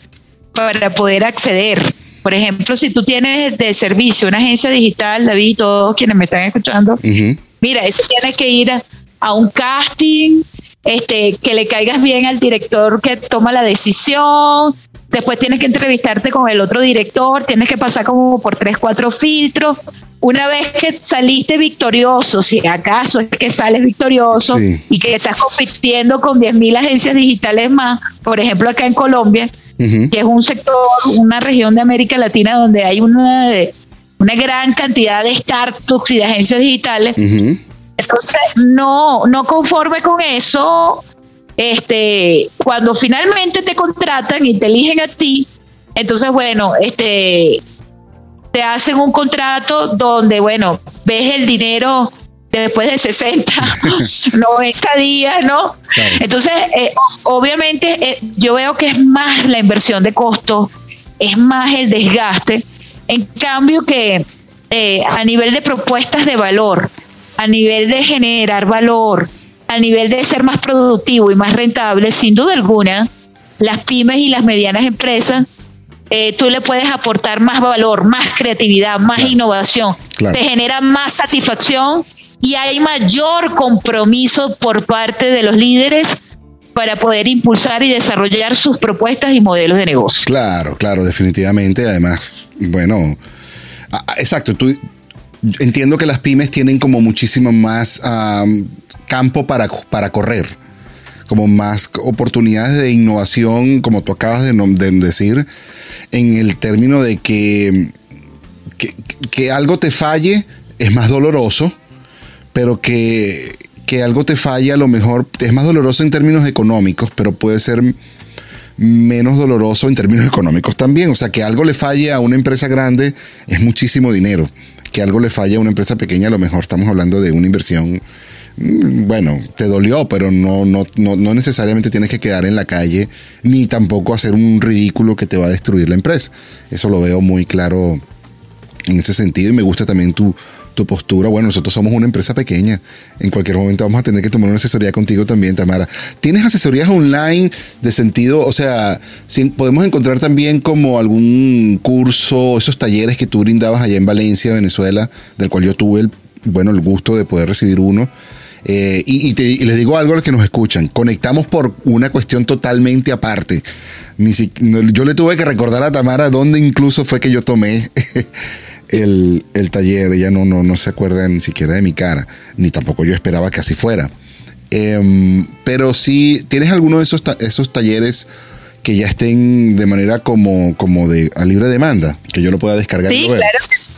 para poder acceder. Por ejemplo, si tú tienes de servicio una agencia digital, David y todos quienes me están escuchando. Mira, eso tiene que ir a, a un casting, este, que le caigas bien al director que toma la decisión. Después tienes que entrevistarte con el otro director, tienes que pasar como por tres, cuatro filtros. Una vez que saliste victorioso, si acaso es que sales victorioso Sí. y que estás compitiendo con 10.000 agencias digitales más, por ejemplo acá en Colombia, que es un sector, una región de América Latina donde hay una, una gran cantidad de startups y de agencias digitales. Entonces, no, no conforme con eso, este, cuando finalmente te contratan y te eligen a ti, entonces, bueno, este, te hacen un contrato donde, bueno, ves el dinero después de 60, 90 días, ¿no? Claro. Entonces, eh, obviamente, eh, yo veo que es más la inversión de costo, es más el desgaste. En cambio, que eh, a nivel de propuestas de valor, a nivel de generar valor, a nivel de ser más productivo y más rentable, sin duda alguna, las pymes y las medianas empresas, eh, tú le puedes aportar más valor, más creatividad, más innovación, Claro. te genera más satisfacción y hay mayor compromiso por parte de los líderes para poder impulsar y desarrollar sus propuestas y modelos de negocio. Claro, claro, definitivamente. Además, bueno, exacto, tú entiendo que las pymes tienen como muchísimo más am, campo para, para correr, como más oportunidades de innovación, como tú acabas de decir, en el término de que, que, que algo te falle es más doloroso, pero que, que algo te falle a lo mejor es más doloroso en términos económicos, pero puede ser menos doloroso en términos económicos también. O sea, que algo le falle a una empresa grande es muchísimo dinero. Que algo le falle a una empresa pequeña, a lo mejor estamos hablando de una inversión. mm, Bueno, te dolió, pero no, no, no, no necesariamente tienes que quedar en la calle, ni tampoco hacer un ridículo que te va a destruir la empresa. Eso lo veo muy claro en ese sentido y me gusta también tu, tu postura. Bueno, nosotros somos una empresa pequeña. En cualquier momento vamos a tener que tomar una asesoría contigo también, Tamara. ¿Tienes asesorías online de sentido, o sea, podemos encontrar también como algún curso, esos talleres que tú brindabas allá en Valencia, Venezuela, del cual yo tuve el, bueno, el gusto de poder recibir uno? Eh, y, les digo algo a los que nos escuchan, conectamos por una cuestión totalmente aparte. Ni si- yo le tuve que recordar a Tamara dónde incluso fue que yo tomé el, el taller. Ella no, no, no se acuerda ni siquiera de mi cara, ni tampoco yo esperaba que así fuera. Em, pero si tienes alguno de esos, ta- esos talleres que ya estén de manera como, como de a libre demanda, que yo lo pueda descargar. y Sí, lo vea. claro que sí.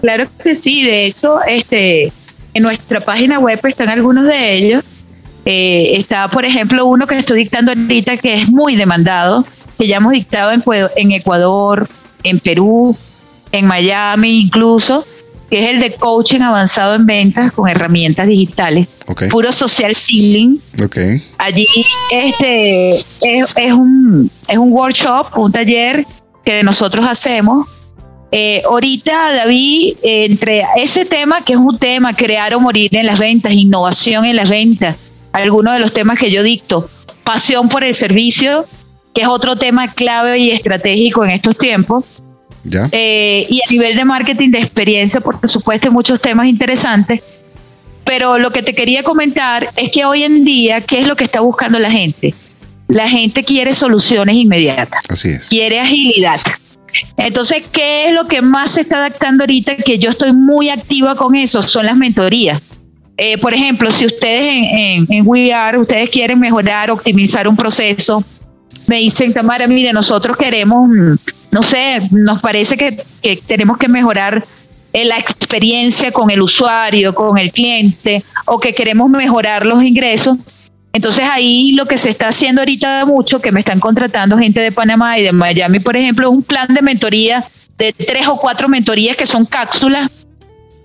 Claro que sí. De hecho, este, en nuestra página web están algunos de ellos. Eh, está, por ejemplo, uno que estoy dictando ahorita que es muy demandado, que ya hemos dictado en Ecuador, en Perú, en Miami incluso, que es el de coaching avanzado en ventas con herramientas digitales. Ok. Puro social selling. Ok. Allí este es, es un, es un workshop, un taller que nosotros hacemos. Eh, ahorita, David, eh, entre ese tema, que es un tema, crear o morir en las ventas, innovación en las ventas, algunos de los temas que yo dicto, pasión por el servicio, que es otro tema clave y estratégico en estos tiempos, ¿Ya? eh, y a nivel de marketing de experiencia, por supuesto, hay muchos temas interesantes. Pero lo que te quería comentar es que hoy en día, ¿qué es lo que está buscando la gente? La gente quiere soluciones inmediatas, Así es. quiere agilidad. Entonces, ¿qué es lo que más se está adaptando ahorita? Que yo estoy muy activa con eso, son las mentorías. Eh, por ejemplo, si ustedes en, en, en We Are, ustedes quieren mejorar, optimizar un proceso, me dicen, Tamara, mire, nosotros queremos, mm, no sé, nos parece que, que tenemos que mejorar eh, la experiencia con el usuario, con el cliente, o que queremos mejorar los ingresos. Entonces ahí lo que se está haciendo ahorita mucho, que me están contratando gente de Panamá y de Miami, por ejemplo, es un plan de mentoría de tres o cuatro mentorías que son cápsulas.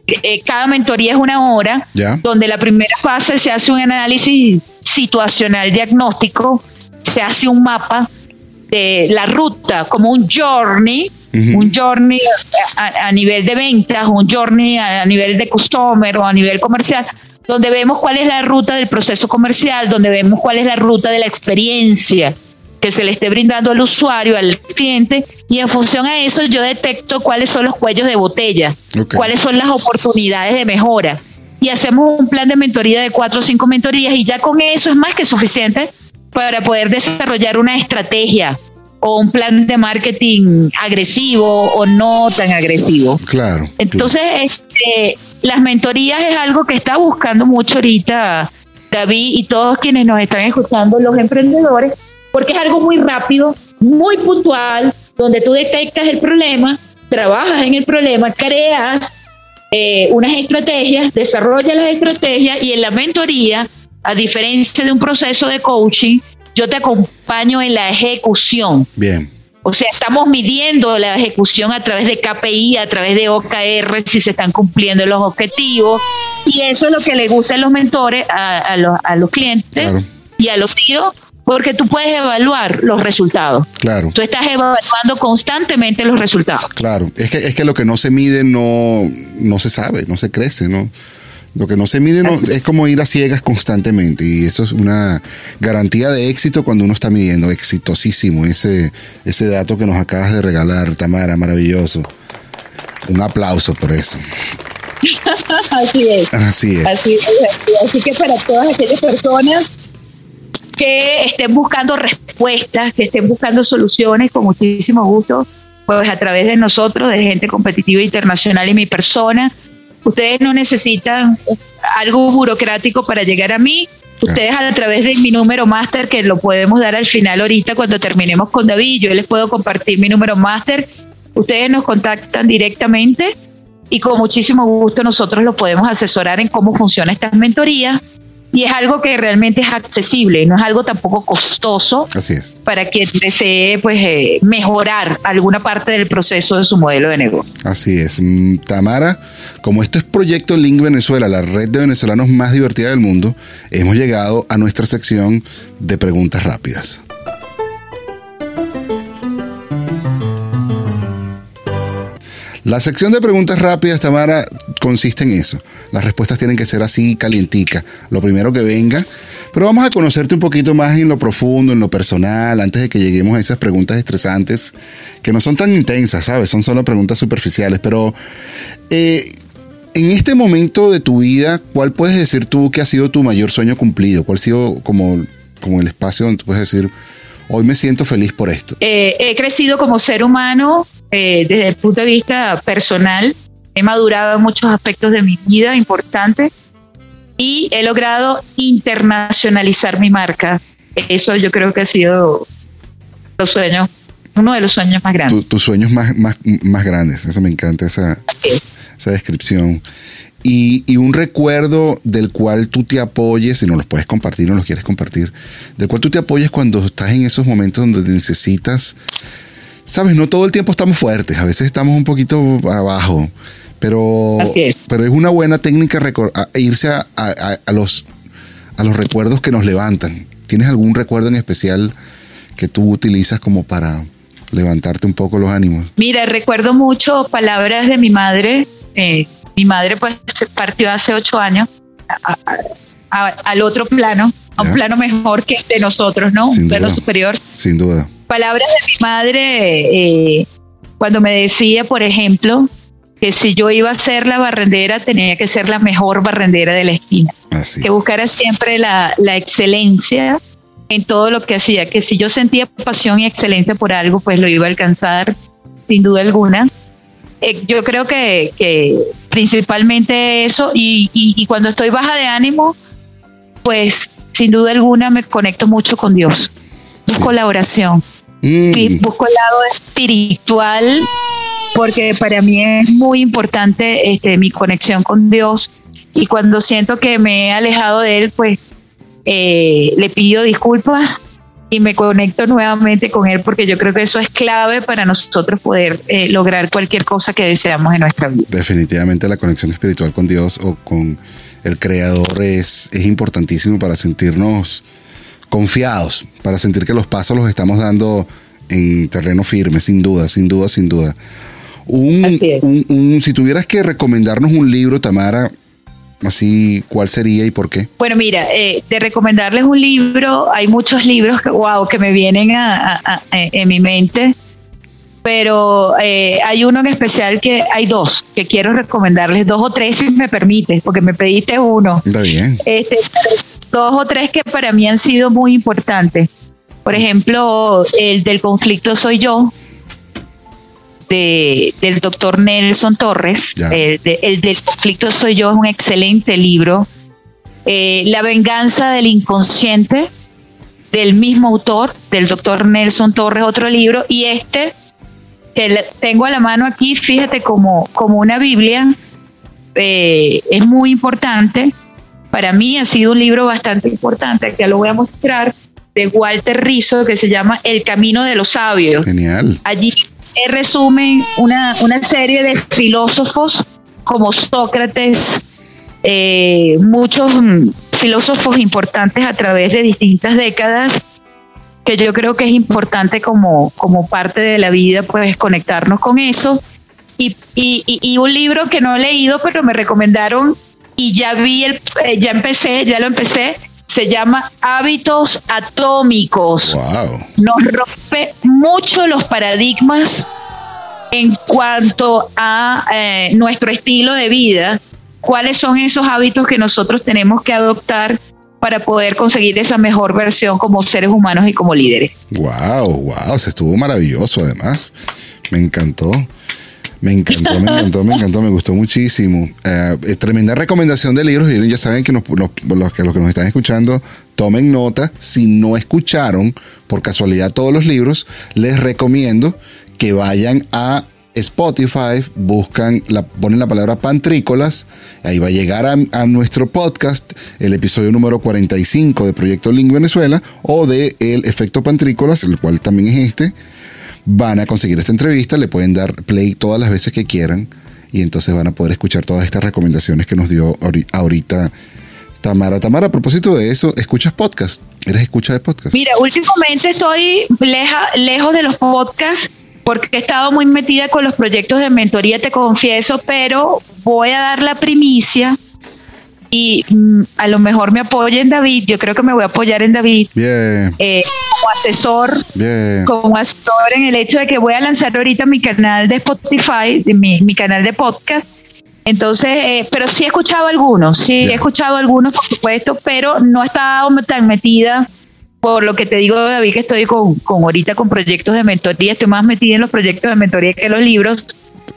Eh, cada mentoría es una hora, donde la primera fase se hace un análisis situacional diagnóstico, se hace un mapa de la ruta, como un journey, Ujú. un journey a, a- nivel de ventas, un journey a, a nivel de customer o a nivel comercial, donde vemos cuál es la ruta del proceso comercial, donde vemos cuál es la ruta de la experiencia que se le esté brindando al usuario, al cliente, y en función a eso yo detecto cuáles son los cuellos de botella, Ok. cuáles son las oportunidades de mejora. Y hacemos un plan de mentoría de cuatro o cinco mentorías y ya con eso es más que suficiente para poder desarrollar una estrategia o un plan de marketing agresivo o no tan agresivo. Claro. Entonces, este, las mentorías es algo que está buscando mucho ahorita David y todos quienes nos están escuchando, los emprendedores, porque es algo muy rápido, muy puntual, donde tú detectas el problema, trabajas en el problema, creas eh, unas estrategias, desarrollas las estrategias y en la mentoría, a diferencia de un proceso de coaching, yo te acompaño en la ejecución. Bien. O sea, estamos midiendo la ejecución a través de KPI, a través de OKR, si se están cumpliendo los objetivos. Y eso es lo que le gusta a los mentores, a, a los, a los clientes Claro. y a los tíos, porque tú puedes evaluar los resultados. Claro. Tú estás evaluando constantemente los resultados. Claro, es que, es que lo que no se mide no, no se sabe, no se crece, ¿no? Lo que no se mide no, es como ir a ciegas constantemente y eso es una garantía de éxito cuando uno está midiendo. Exitosísimo ese, ese dato que nos acabas de regalar, Tamara, maravilloso. Un aplauso por eso. Así es. Así es. Así, es, así que para todas aquellas personas que estén buscando respuestas, que estén buscando soluciones, con muchísimo gusto, pues a través de nosotros, de gente competitiva internacional y mi persona, ustedes no necesitan algo burocrático para llegar a mí. Ustedes a través de mi número máster, que lo podemos dar al final ahorita cuando terminemos con David, yo les puedo compartir mi número máster. Ustedes nos contactan directamente y con muchísimo gusto nosotros los podemos asesorar en cómo funcionan estas mentorías. Y es algo que realmente es accesible, no es algo tampoco costoso Así es. para quien desee pues, eh, mejorar alguna parte del proceso de su modelo de negocio. Así es. Mm, Tamara, como esto es Proyecto Link Venezuela, la red de venezolanos más divertida del mundo, hemos llegado a nuestra sección de preguntas rápidas. La sección de preguntas rápidas, Tamara, consiste en eso. Las respuestas tienen que ser así, calientica. Lo primero que venga. Pero vamos a conocerte un poquito más en lo profundo, en lo personal, antes de que lleguemos a esas preguntas estresantes, que no son tan intensas, ¿sabes? Son solo preguntas superficiales. Pero eh, en este momento de tu vida, ¿cuál puedes decir tú que ha sido tu mayor sueño cumplido? ¿Cuál ha sido como, como el espacio donde puedes decir, hoy me siento feliz por esto? Eh, he crecido como ser humano eh, desde el punto de vista personal. He madurado en muchos aspectos de mi vida importantes y he logrado internacionalizar mi marca. Eso yo creo que ha sido los sueños, uno de los sueños más grandes. Tu- tus sueños más, más, más grandes. Eso me encanta, esa, esa descripción. Y, y un recuerdo del cual tú te apoyes, si no los puedes compartir, no los quieres compartir, del cual tú te apoyes cuando estás en esos momentos donde necesitas, sabes, no todo el tiempo estamos fuertes, a veces estamos un poquito abajo, pero, Así es. pero es una buena técnica a- irse a, a- a los, a los recuerdos que nos levantan. ¿Tienes algún recuerdo en especial que tú utilizas como para levantarte un poco los ánimos? Mira, recuerdo mucho palabras de mi madre. eh, mi madre pues se partió hace ocho años a- a- a- al otro plano, a un Ya. plano mejor que el de nosotros, ¿no? Sin un plano superior. Sin duda. Palabras de mi madre eh, cuando me decía, por ejemplo, que si yo iba a ser la barrendera tenía que ser la mejor barrendera de la esquina. Así. que buscara siempre la, la excelencia en todo lo que hacía, que si yo sentía pasión y excelencia por algo, pues lo iba a alcanzar sin duda alguna. Eh, yo creo que, que principalmente eso, y, y- y cuando estoy baja de ánimo, pues sin duda alguna me conecto mucho con Dios. Busco la oración, y busco el lado espiritual, porque para mí es muy importante este, mi conexión con Dios. Y cuando siento que me he alejado de Él, pues eh, le pido disculpas y me conecto nuevamente con Él, porque yo creo que eso es clave para nosotros poder eh, lograr cualquier cosa que deseamos en nuestra vida. definitivamente la conexión espiritual con Dios o con el Creador es, es importantísimo para sentirnos confiados, para sentir que los pasos los estamos dando en terreno firme, sin duda, sin duda, sin duda. Un, si tuvieras que recomendarnos un libro, Tamara, así, ¿cuál sería y por qué? Bueno, mira, eh, de recomendarles un libro, hay muchos libros que, wow, que me vienen a, a- a- en mi mente, pero eh, hay uno en especial que hay dos que quiero recomendarles, dos o tres si me permites, porque me pediste uno. Está bien. Este, dos o tres que para mí han sido muy importantes. Por ejemplo, el del conflicto soy yo, de, del doctor Nelson Torres. El, de- el del conflicto soy yo es un excelente libro. Eh, La venganza del inconsciente, del mismo autor, del doctor Nelson Torres, otro libro. Y este, que tengo a la mano aquí, fíjate, como, como una Biblia, eh, es muy importante. Para mí ha sido un libro bastante importante, que lo voy a mostrar, de Walter Rizzo, que se llama El Camino de los Sabios. Genial. Allí resumen una, una serie de filósofos como Sócrates, eh, muchos mm, filósofos importantes a través de distintas décadas, que yo creo que es importante como, como parte de la vida, pues conectarnos con eso. Y- y un libro que no he leído, pero me recomendaron y ya vi, el, eh, ya empecé, ya lo empecé, se llama Hábitos Atómicos Wow. nos rompe mucho los paradigmas en cuanto a eh, nuestro estilo de vida, cuáles son esos hábitos que nosotros tenemos que adoptar para poder conseguir esa mejor versión como seres humanos y como líderes. Wow, wow, se estuvo maravilloso además. Me encantó. Me encantó, me encantó, me encantó, me gustó muchísimo. Eh, tremenda recomendación de libros. Ya saben que nos- nos- los, que los que nos están escuchando, tomen nota. Si no escucharon por casualidad todos los libros, les recomiendo que vayan a Spotify, buscan, la, ponen la palabra pantrícolas, ahí va a llegar a, a nuestro podcast, el episodio número 45 de Proyecto Link Venezuela o de El Efecto Pantrícolas, el cual también es este. Van a conseguir esta entrevista, le pueden dar play todas las veces que quieran y entonces van a poder escuchar todas estas recomendaciones que nos dio ahori- ahorita Tamara. Tamara, a propósito de eso, ¿escuchas podcast? ¿Eres escucha de podcast? Mira, últimamente estoy lejos de los podcasts porque he estado muy metida con los proyectos de mentoría, te confieso, pero voy a dar la primicia y mm, a lo mejor me apoya en David, yo creo que me voy a apoyar en David Bien, eh, como asesor bien. como asesor en el hecho de que voy a lanzar ahorita mi canal de Spotify, de mi, mi canal de podcast. Entonces, eh, pero sí he escuchado algunos, sí he escuchado algunos, por supuesto, pero no he estado tan metida por lo que te digo, David, que estoy con, con ahorita con proyectos de mentoría, estoy más metida en los proyectos de mentoría que en los libros,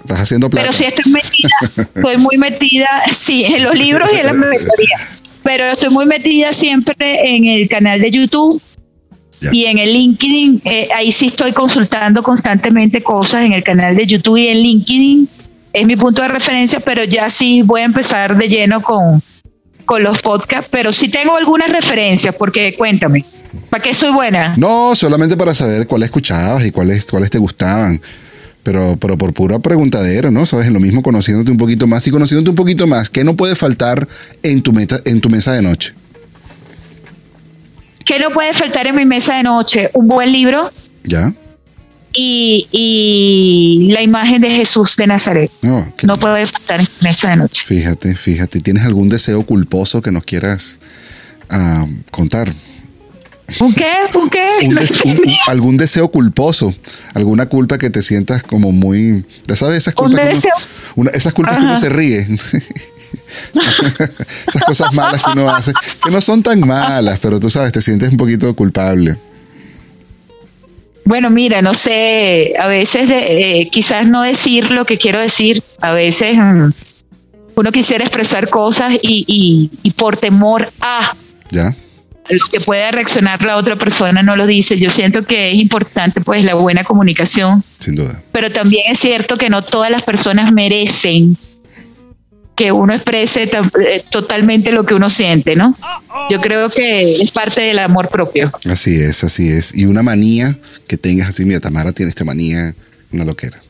Estás haciendo plata. pero sí estoy metida, estoy muy metida, sí, en los libros y en la mentoría, pero estoy muy metida siempre en el canal de YouTube Ya. y en el LinkedIn, eh, ahí sí estoy consultando constantemente cosas en el canal de YouTube y en LinkedIn, es mi punto de referencia, pero ya sí voy a empezar de lleno con, con los podcasts, pero sí tengo algunas referencias, porque cuéntame, ¿para qué soy buena? No, solamente para saber cuáles escuchabas y cuáles, cuáles te gustaban. Pero, pero por pura preguntadera, ¿no? Sabes, lo mismo conociéndote un poquito más y conociéndote un poquito más, ¿qué no puede faltar en tu, meta, en tu mesa de noche? ¿Qué no puede faltar en mi mesa de noche? Un buen libro, ¿Ya? y, y la imagen de Jesús de Nazaret. No, que- No puede faltar en mi mesa de noche. Fíjate, fíjate. ¿Tienes algún deseo culposo que nos quieras ah, contar? ¿Un qué? ¿Un qué? Un des- un- algún deseo culposo, alguna culpa que te sientas como muy, ya sabes, esas Un culpas, que uno- deseo. una- esas culpas que uno se ríe, esas cosas malas que uno hace, que no son tan malas, pero tú sabes, te sientes un poquito culpable. Bueno, mira, no sé, a veces de- eh, quizás no decir lo que quiero decir, a veces mm, uno quisiera expresar cosas y, y- y por temor a ¿Ya? Lo que pueda reaccionar la otra persona no lo dice. Yo siento que es importante pues la buena comunicación, Sin duda. pero también es cierto que no todas las personas merecen que uno exprese eh, totalmente lo que uno siente, ¿no? Yo creo que es parte del amor propio. Así es, así es. Y una manía que tengas así, mira, Tamara tiene esta manía, una loquera.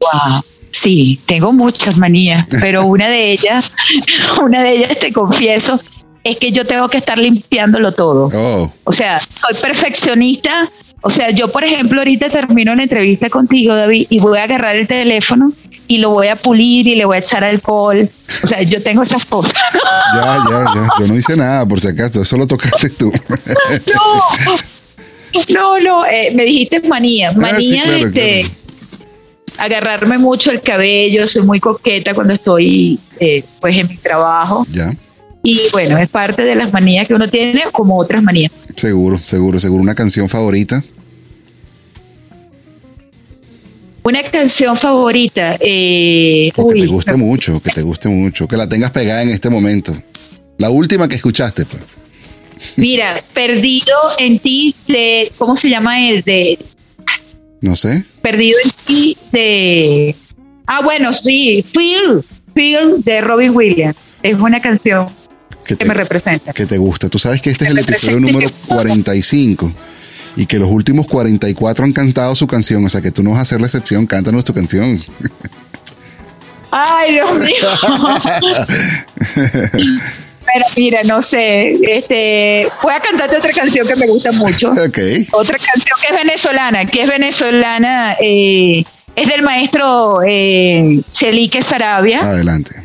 Wow. Sí, tengo muchas manías, pero una de ellas, una de ellas te confieso, es que yo tengo que estar limpiándolo todo. Oh, O sea, soy perfeccionista. O sea, yo, por ejemplo, ahorita termino una entrevista contigo, David, y voy a agarrar el teléfono y lo voy a pulir y le voy a echar alcohol. O sea, yo tengo esas cosas. ya, ya, ya. Yo no hice nada, por si acaso, eso lo tocaste tú. No, no, eh, me dijiste manía. Ah, sí, Manía, claro, este, claro. agarrarme mucho el cabello, soy muy coqueta cuando estoy, eh, pues, en mi trabajo. ya, Y bueno, es parte de las manías que uno tiene, como otras manías. seguro, seguro, seguro. Una canción favorita. Una canción favorita. Eh, O que uy, te guste mucho, que te guste mucho, que la tengas pegada en este momento. La última que escuchaste, pues. Mira, Perdido en ti de, ¿cómo se llama el de No sé. Perdido en ti de Ah, bueno, sí, Feel, Feel de Robin Williams. Es una canción Que que te, me representa. que te gusta. Tú sabes que este es el episodio número que- 45 y que los últimos 44 han cantado su canción. O sea que tú no vas a hacer la excepción. Cántanos tu canción. Ay, Dios mío. Pero mira, no sé, este, voy a cantarte otra canción que me gusta mucho. ok. Otra canción que es venezolana, que es venezolana, eh, es del maestro eh, Chelique Sarabia. Adelante.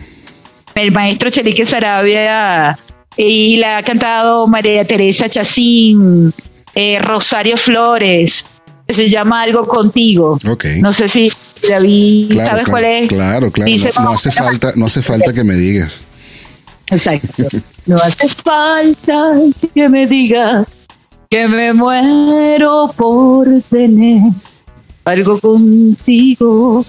El maestro Chelique Sarabia y la ha cantado María Teresa Chacín, eh, Rosario Flores, que se llama Algo Contigo. Ok. No sé si David, Claro, ¿sabes claro, cuál es? Claro, claro. Dice, no, no "No, hace falta, no hace falta que me digas. Exacto. No hace falta que me digas que me muero por tener algo contigo.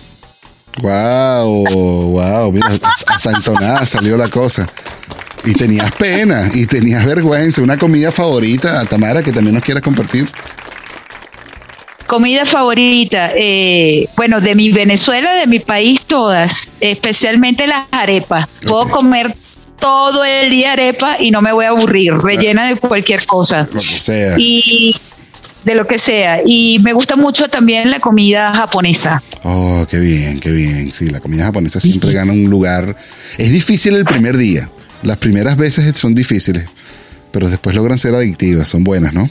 Wow, wow, mira, hasta- entonada salió la cosa. Y tenías pena, y tenías vergüenza. Una comida favorita, Tamara, que también nos quieras compartir. Comida favorita, eh, bueno, de mi Venezuela, de mi país, todas, especialmente las arepas. Puedo comer todo el día arepa y no me voy a aburrir, rellena de cualquier cosa. Lo que sea. Y de lo que sea. Y me gusta mucho también la comida japonesa. Oh, qué bien, qué bien. Sí, la comida japonesa siempre gana un lugar. Es difícil el primer día. Las primeras veces son difíciles, pero después logran ser adictivas, son buenas, ¿no?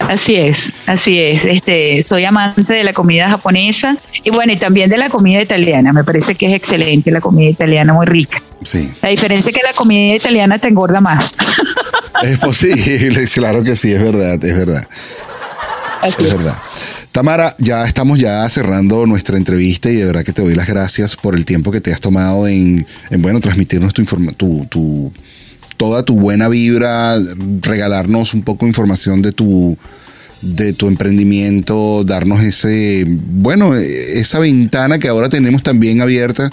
Así es, así es. Este, soy amante de la comida japonesa y bueno, y también de la comida italiana. Me parece que es excelente la comida italiana, muy rica. Sí, La diferencia es que la comida italiana te engorda más. es posible, claro que sí, es verdad, es verdad. Así Es verdad. Tamara, ya estamos ya cerrando nuestra entrevista y de verdad que te doy las gracias por el tiempo que te has tomado en, en, bueno, transmitirnos tu, informa- tu, tu- toda tu buena vibra, regalarnos un poco de información de tu de tu emprendimiento, darnos ese, bueno, esa ventana que ahora tenemos también abierta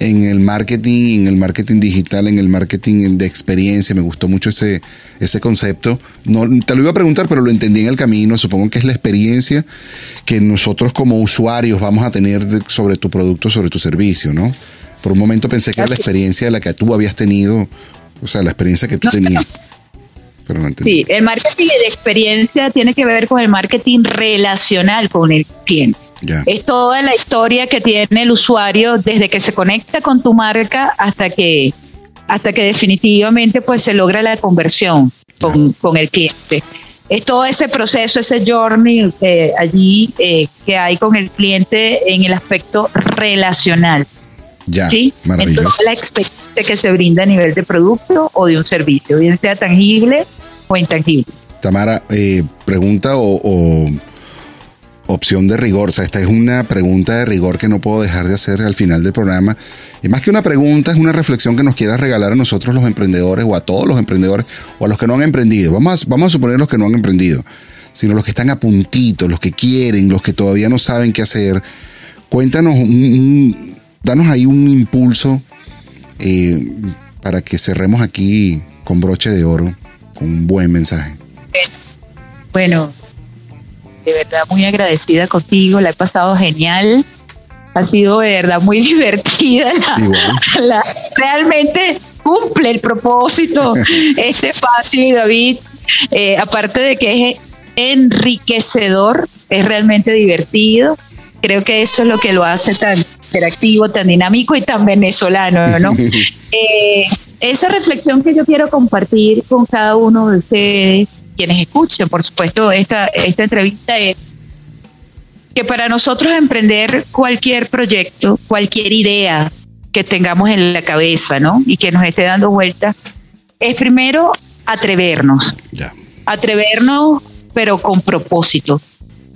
en el marketing, en el marketing digital, en el marketing de experiencia. Me gustó mucho ese, ese concepto. No, te lo iba a preguntar, pero lo entendí en el camino. Supongo que es la experiencia que nosotros como usuarios vamos a tener sobre tu producto, sobre tu servicio, ¿no? Por un momento pensé que era la experiencia de la que tú habías tenido, o sea, la experiencia que tú No, tenías. Pero no entendí. Sí, el marketing de experiencia tiene que ver con el marketing relacional con el cliente. Ya. Es toda la historia que tiene el usuario desde que se conecta con tu marca hasta que, hasta que definitivamente pues se logra la conversión con, con el cliente. Es todo ese proceso, ese journey eh, allí eh, que hay con el cliente en el aspecto relacional. Ya. ¿sí? En Maravilloso. toda la experiencia que se brinda a nivel de producto o de un servicio, bien sea tangible o intangible. Tamara, eh, pregunta o, o opción de rigor. O sea, esta es una pregunta de rigor que no puedo dejar de hacer al final del programa. Y más que una pregunta, es una reflexión que nos quieras regalar a nosotros los emprendedores o a todos los emprendedores o a los que no han emprendido. Vamos a, vamos a suponer los que no han emprendido, sino los que están a puntito, los que quieren, los que todavía no saben qué hacer. Cuéntanos, un- danos ahí un impulso eh, para que cerremos aquí con broche de oro, con un buen mensaje. Bueno, de verdad muy agradecida contigo, la he pasado genial. Ha sido de verdad muy divertida. La, Igual. la- realmente cumple el propósito este espacio y David. eh, aparte de que es enriquecedor, es realmente divertido. Creo que eso es lo que lo hace tan interactivo, tan dinámico y tan venezolano, ¿no? Eh, esa reflexión que yo quiero compartir con cada uno de ustedes, quienes escuchen, por supuesto, esta, esta entrevista es que para nosotros emprender cualquier proyecto, cualquier idea que tengamos en la cabeza, ¿no? Y que nos esté dando vuelta, es primero atrevernos, Ya. atrevernos, pero con propósito,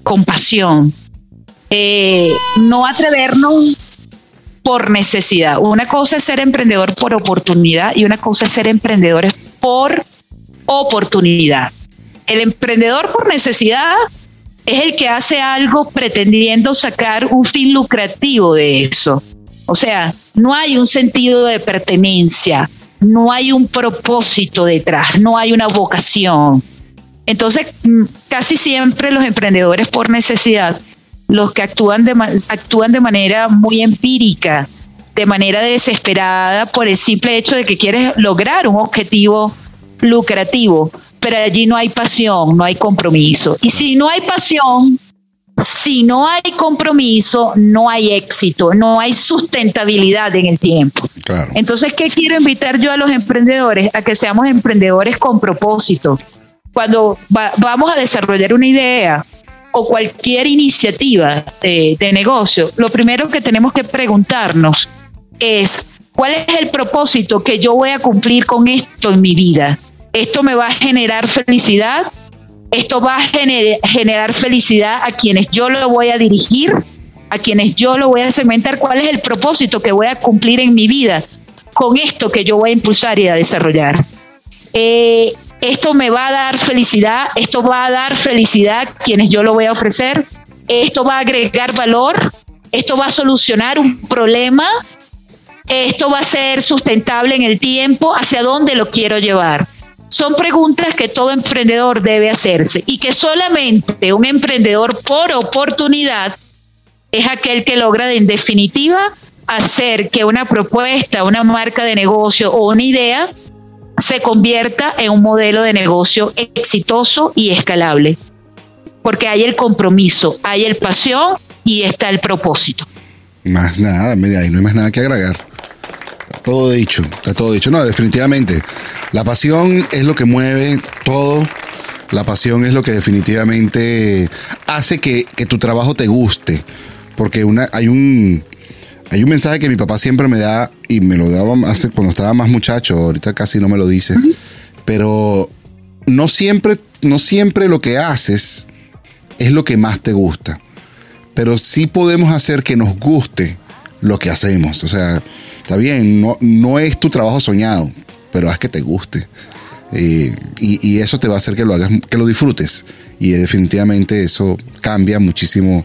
con pasión. Eh, no atrevernos por necesidad. Una cosa es ser emprendedor por oportunidad y una cosa es ser emprendedores por oportunidad. El emprendedor por necesidad es el que hace algo pretendiendo sacar un fin lucrativo de eso. O sea, no hay un sentido de pertenencia, no hay un propósito detrás, no hay una vocación. Entonces, mm, casi siempre los emprendedores por necesidad, los que actúan de, actúan de manera muy empírica, de manera desesperada por el simple hecho de que quieres lograr un objetivo lucrativo, pero allí no hay pasión, no hay compromiso. Y si no hay pasión, si no hay compromiso, no hay éxito, no hay sustentabilidad en el tiempo. Claro. Entonces, ¿qué quiero invitar yo a los emprendedores? A que seamos emprendedores con propósito. Cuando va- vamos a desarrollar una idea o cualquier iniciativa de, de negocio, lo primero que tenemos que preguntarnos es, ¿cuál es el propósito que yo voy a cumplir con esto en mi vida? ¿Esto me va a generar felicidad? ¿Esto va a gener- generar felicidad a quienes yo lo voy a dirigir? ¿A quienes yo lo voy a segmentar? ¿Cuál es el propósito que voy a cumplir en mi vida con esto que yo voy a impulsar y a desarrollar? Eh, esto me va a dar felicidad, esto va a dar felicidad a quienes yo lo voy a ofrecer, esto va a agregar valor, esto va a solucionar un problema, esto va a ser sustentable en el tiempo, hacia dónde lo quiero llevar. Son preguntas que todo emprendedor debe hacerse y que solamente un emprendedor por oportunidad es aquel que logra en definitiva hacer que una propuesta, una marca de negocio o una idea se convierta en un modelo de negocio exitoso y escalable. Porque hay el compromiso, hay el pasión y está el propósito. Más nada, mira, ahí no hay más nada que agregar. Todo dicho, está todo dicho. No, definitivamente. La pasión es lo que mueve todo La pasión es lo que definitivamente hace que, que tu trabajo te guste. Porque una, hay un. Hay un mensaje que mi papá siempre me da y me lo daba hace, cuando estaba más muchacho, ahorita casi no me lo dice, pero no siempre, no siempre lo que haces es lo que más te gusta, pero sí podemos hacer que nos guste lo que hacemos. O sea, está bien, no, no es tu trabajo soñado, pero haz que te guste. Eh, y, y eso te va a hacer que lo hagas, que lo disfrutes. Y definitivamente eso cambia muchísimo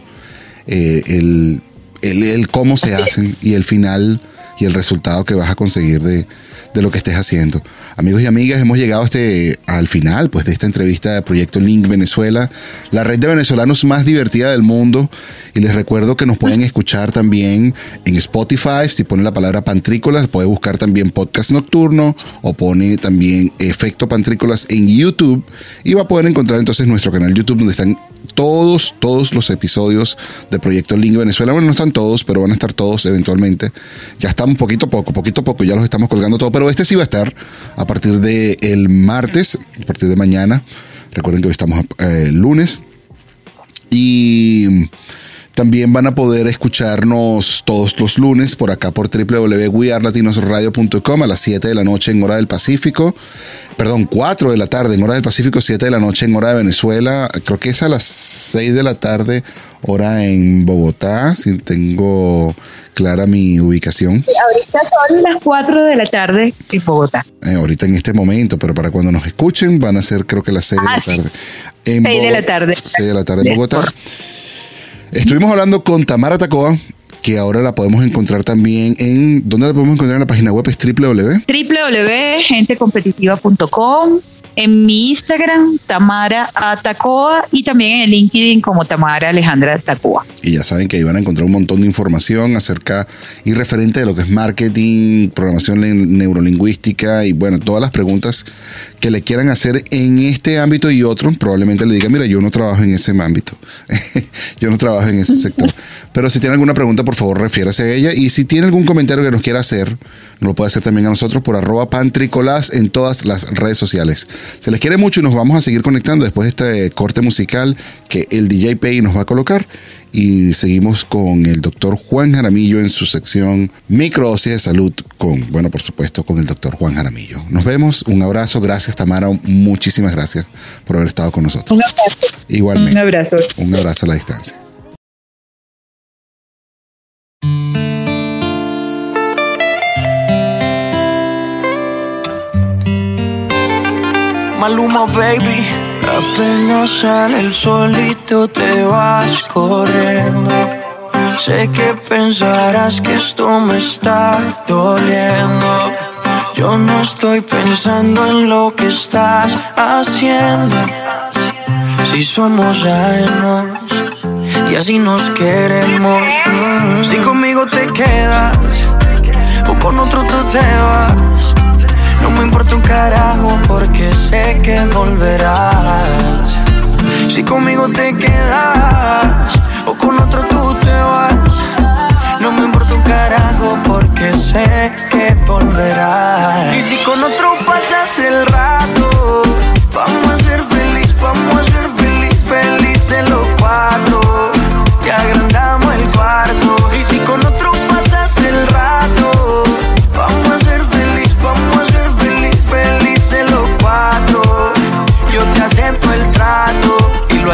eh, el, el- el cómo se hacen y el final y el resultado que vas a conseguir de, de lo que estés haciendo. Amigos y amigas, hemos llegado este, al final pues, de esta entrevista de Proyecto Link Venezuela, la red de venezolanos más divertida del mundo. Y les recuerdo que nos pueden escuchar también en Spotify. Si ponen la palabra pantrícolas, puede buscar también podcast nocturno o pone también efecto pantrícolas en YouTube. Y va a poder encontrar entonces nuestro canal YouTube donde están todos, todos los episodios de Proyecto Link Venezuela. Bueno, no están todos, pero van a estar todos eventualmente. Ya estamos poquito a poco, poquito a poco, ya los estamos colgando todo. Pero este sí va a estar a partir del el martes, a partir de mañana. Recuerden que hoy estamos eh, lunes. Y también van a poder escucharnos todos los lunes por acá por www.wearlatinosradio.com a las 7 de la noche en hora del Pacífico. Perdón, 4 de la tarde en hora del Pacífico, 7 de la noche en hora de Venezuela. Creo que es a las 6 de la tarde hora en Bogotá, si tengo clara mi ubicación. Ahorita son las 4 de la tarde en Bogotá. Eh, ahorita en este momento, pero para cuando nos escuchen van a ser creo que las 6 de Ah, la sí. tarde. En 6 de Bo- la tarde. 6 de la tarde en Bogotá. Estuvimos hablando con Tamara Tacoa, que ahora la podemos encontrar también en... ¿Dónde la podemos encontrar en la página web? Es www. www.gentecompetitiva.com en mi Instagram, Tamara Atacoa, y también en el LinkedIn como Tamara Alejandra Atacoa. Y ya saben que ahí van a encontrar un montón de información acerca y referente de lo que es marketing, programación neurolingüística y bueno, todas las preguntas que le quieran hacer en este ámbito y otro. Probablemente le diga, mira, yo no trabajo en ese ámbito. yo no trabajo en ese sector. Pero si tiene alguna pregunta, por favor, refiérase a ella. Y si tiene algún comentario que nos quiera hacer, nos lo puede hacer también a nosotros por arroba pantricolás en todas las redes sociales. Se les quiere mucho y nos vamos a seguir conectando después de este corte musical que el DJ Pay nos va a colocar. Y seguimos con el doctor Juan Jaramillo en su sección Microdosis de Salud con, bueno, por supuesto, con el doctor Juan Jaramillo. Nos vemos, un abrazo, gracias Tamara, muchísimas gracias por haber estado con nosotros. Un abrazo. Igualmente. Un abrazo. Un abrazo a la distancia. Maluma, baby. Apenas sale el solito te vas corriendo. Sé que pensarás que esto me está doliendo. Yo no estoy pensando en lo que estás haciendo. Si somos ajenos y así nos queremos. Si conmigo te quedas o con otro tú te vas. No me importa un carajo porque sé que volverás. Si conmigo te quedas o con otro tú te vas. No me importa un carajo porque sé que volverás. Y si con otro pasas el rato, vamos a ser feliz, vamos a ser feliz, felices los cuatro. Te agrandamos el cuarto. Y si con otro pasas el rato,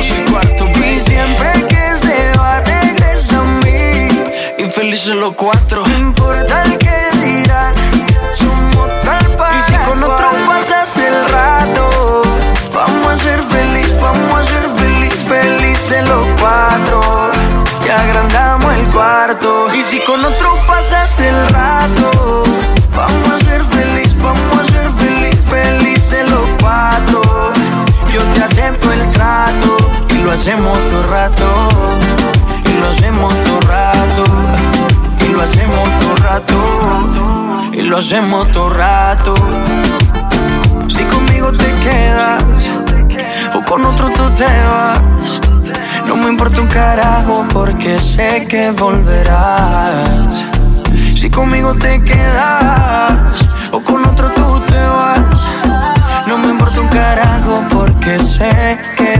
Cantamos el cuarto, Y siempre que se va, regresa a mí. Y felices los cuatro. No importa el que dirán, hacemos todo rato, y lo hacemos todo rato, y lo hacemos todo rato, y lo hacemos todo rato. Si conmigo te quedas, o con otro tú te vas. No me importa un carajo porque sé que volverás. Si conmigo te quedas o con otro tú te vas. No me importa un carajo porque sé que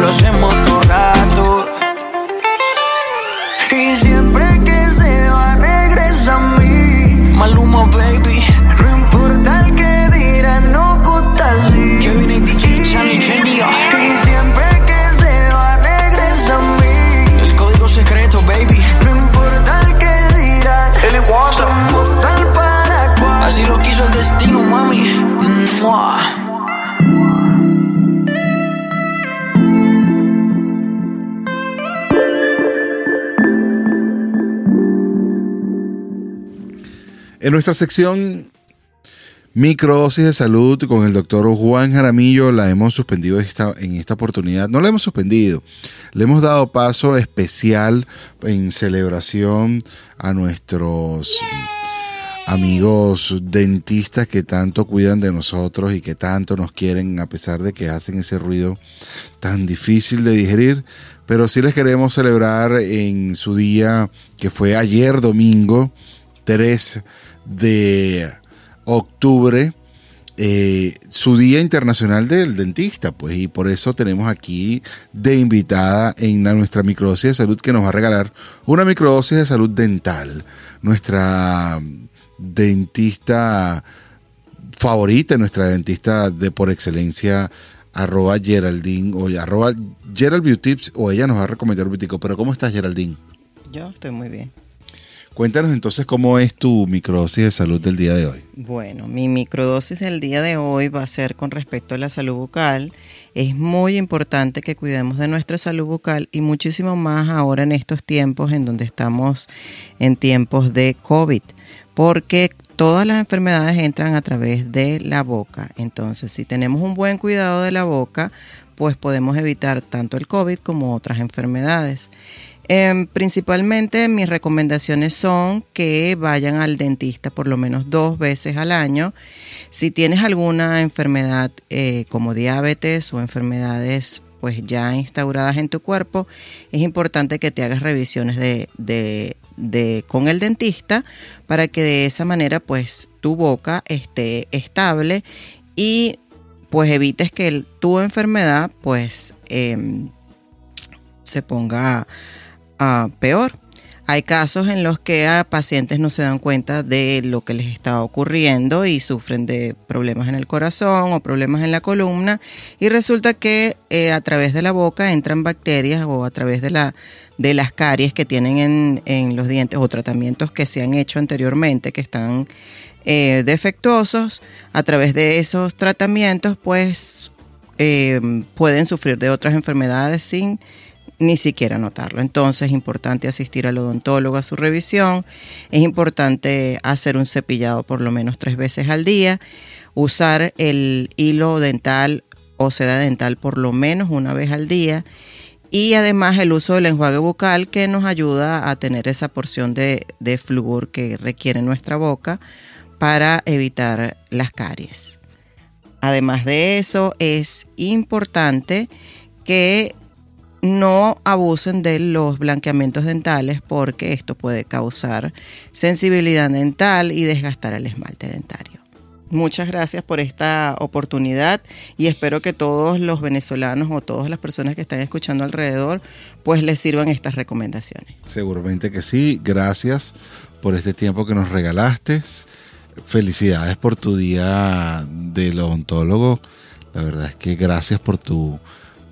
Lo hacemos todo rato. Y siempre que se va regresa a mí. Maluma baby. No importa el que dirán, no gusta así. Kevin y DJ Chani, genio. Y siempre que se va regresa a mí. El código secreto baby. No importa el que dirán. Para cual. Así lo quiso el destino, mami. Mua. En nuestra sección Microdosis de Salud con el doctor Juan Jaramillo la hemos suspendido en esta oportunidad. No la hemos suspendido, le hemos dado paso especial en celebración a nuestros amigos dentistas que tanto cuidan de nosotros y que tanto nos quieren a pesar de que hacen ese ruido tan difícil de digerir. Pero sí les queremos celebrar en su día que fue ayer domingo 3 de octubre eh, su Día Internacional del Dentista, pues, y por eso tenemos aquí de invitada en nuestra microdosis de salud que nos va a regalar una microdosis de salud dental. Nuestra dentista favorita, nuestra dentista de por excelencia, arroba Geraldine o arroba Gerald o ella nos va a recomendar un. Pero ¿cómo estás, Geraldine? Yo estoy muy bien. Cuéntanos entonces cómo es tu microdosis de salud del día de hoy. Bueno, mi microdosis del día de hoy va a ser con respecto a la salud bucal. Es muy importante que cuidemos de nuestra salud bucal y muchísimo más ahora en estos tiempos en donde estamos en tiempos de COVID, porque todas las enfermedades entran a través de la boca. Entonces, si tenemos un buen cuidado de la boca, pues podemos evitar tanto el COVID como otras enfermedades. Em, principalmente mis recomendaciones son que vayan al dentista por lo menos dos veces al año. Si tienes alguna enfermedad eh, como diabetes o enfermedades pues ya instauradas en tu cuerpo, es importante que te hagas revisiones de, de- con el dentista para que de esa manera pues tu boca esté estable y pues evites que tu enfermedad pues em, se ponga peor. Hay casos en los que a pacientes no se dan cuenta de lo que les está ocurriendo y sufren de problemas en el corazón o problemas en la columna y resulta que eh, a través de la boca entran bacterias o a través de, la, de las caries que tienen en, en los dientes o tratamientos que se han hecho anteriormente que están eh, defectuosos. A través de esos tratamientos pues eh, pueden sufrir de otras enfermedades sin ni siquiera notarlo. Entonces es importante asistir al odontólogo a su revisión, es importante hacer un cepillado por lo menos tres veces al día, usar el hilo dental o seda dental por lo menos una vez al día y además el uso del enjuague bucal que nos ayuda a tener esa porción de, de que requiere nuestra boca para evitar las caries. Además de eso, es importante que no abusen de los blanqueamientos dentales porque esto puede causar sensibilidad dental y desgastar el esmalte dentario. Muchas gracias por esta oportunidad y espero que todos los venezolanos o todas las personas que están escuchando alrededor pues les sirvan estas recomendaciones. Seguramente que sí. Gracias por este tiempo que nos regalaste. Felicidades por tu día del odontólogo. La verdad es que gracias por tu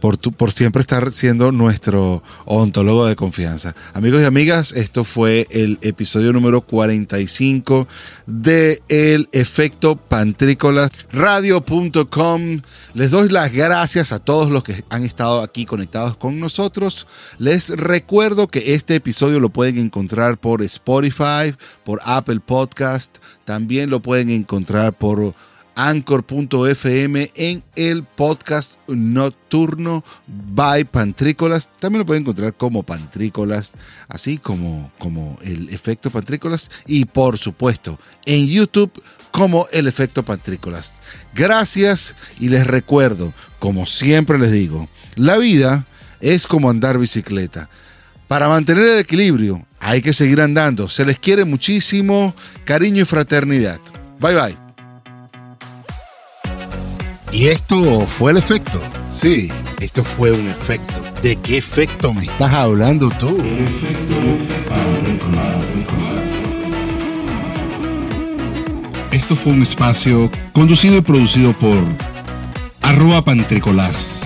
por, siempre estar siendo nuestro odontólogo de confianza. Amigos y amigas, esto fue el episodio número 45 de El Efecto Pantrícolas Radio.com. Les doy las gracias a todos los que han estado aquí conectados con nosotros. Les recuerdo que este episodio lo pueden encontrar por Spotify, por Apple Podcast, también lo pueden encontrar por anchor.fm en el podcast nocturno by Pantrícolas. También lo pueden encontrar como Pantrícolas, así como, como el efecto Pantrícolas. Y por supuesto, en YouTube como el efecto Pantrícolas. Gracias y les recuerdo, como siempre les digo, la vida es como andar bicicleta. Para mantener el equilibrio hay que seguir andando. Se les quiere muchísimo, cariño y fraternidad. Bye bye. Y esto fue el efecto. Sí, esto fue un efecto. ¿De qué efecto me estás hablando tú? Esto fue un espacio conducido y producido por arroba pantricolás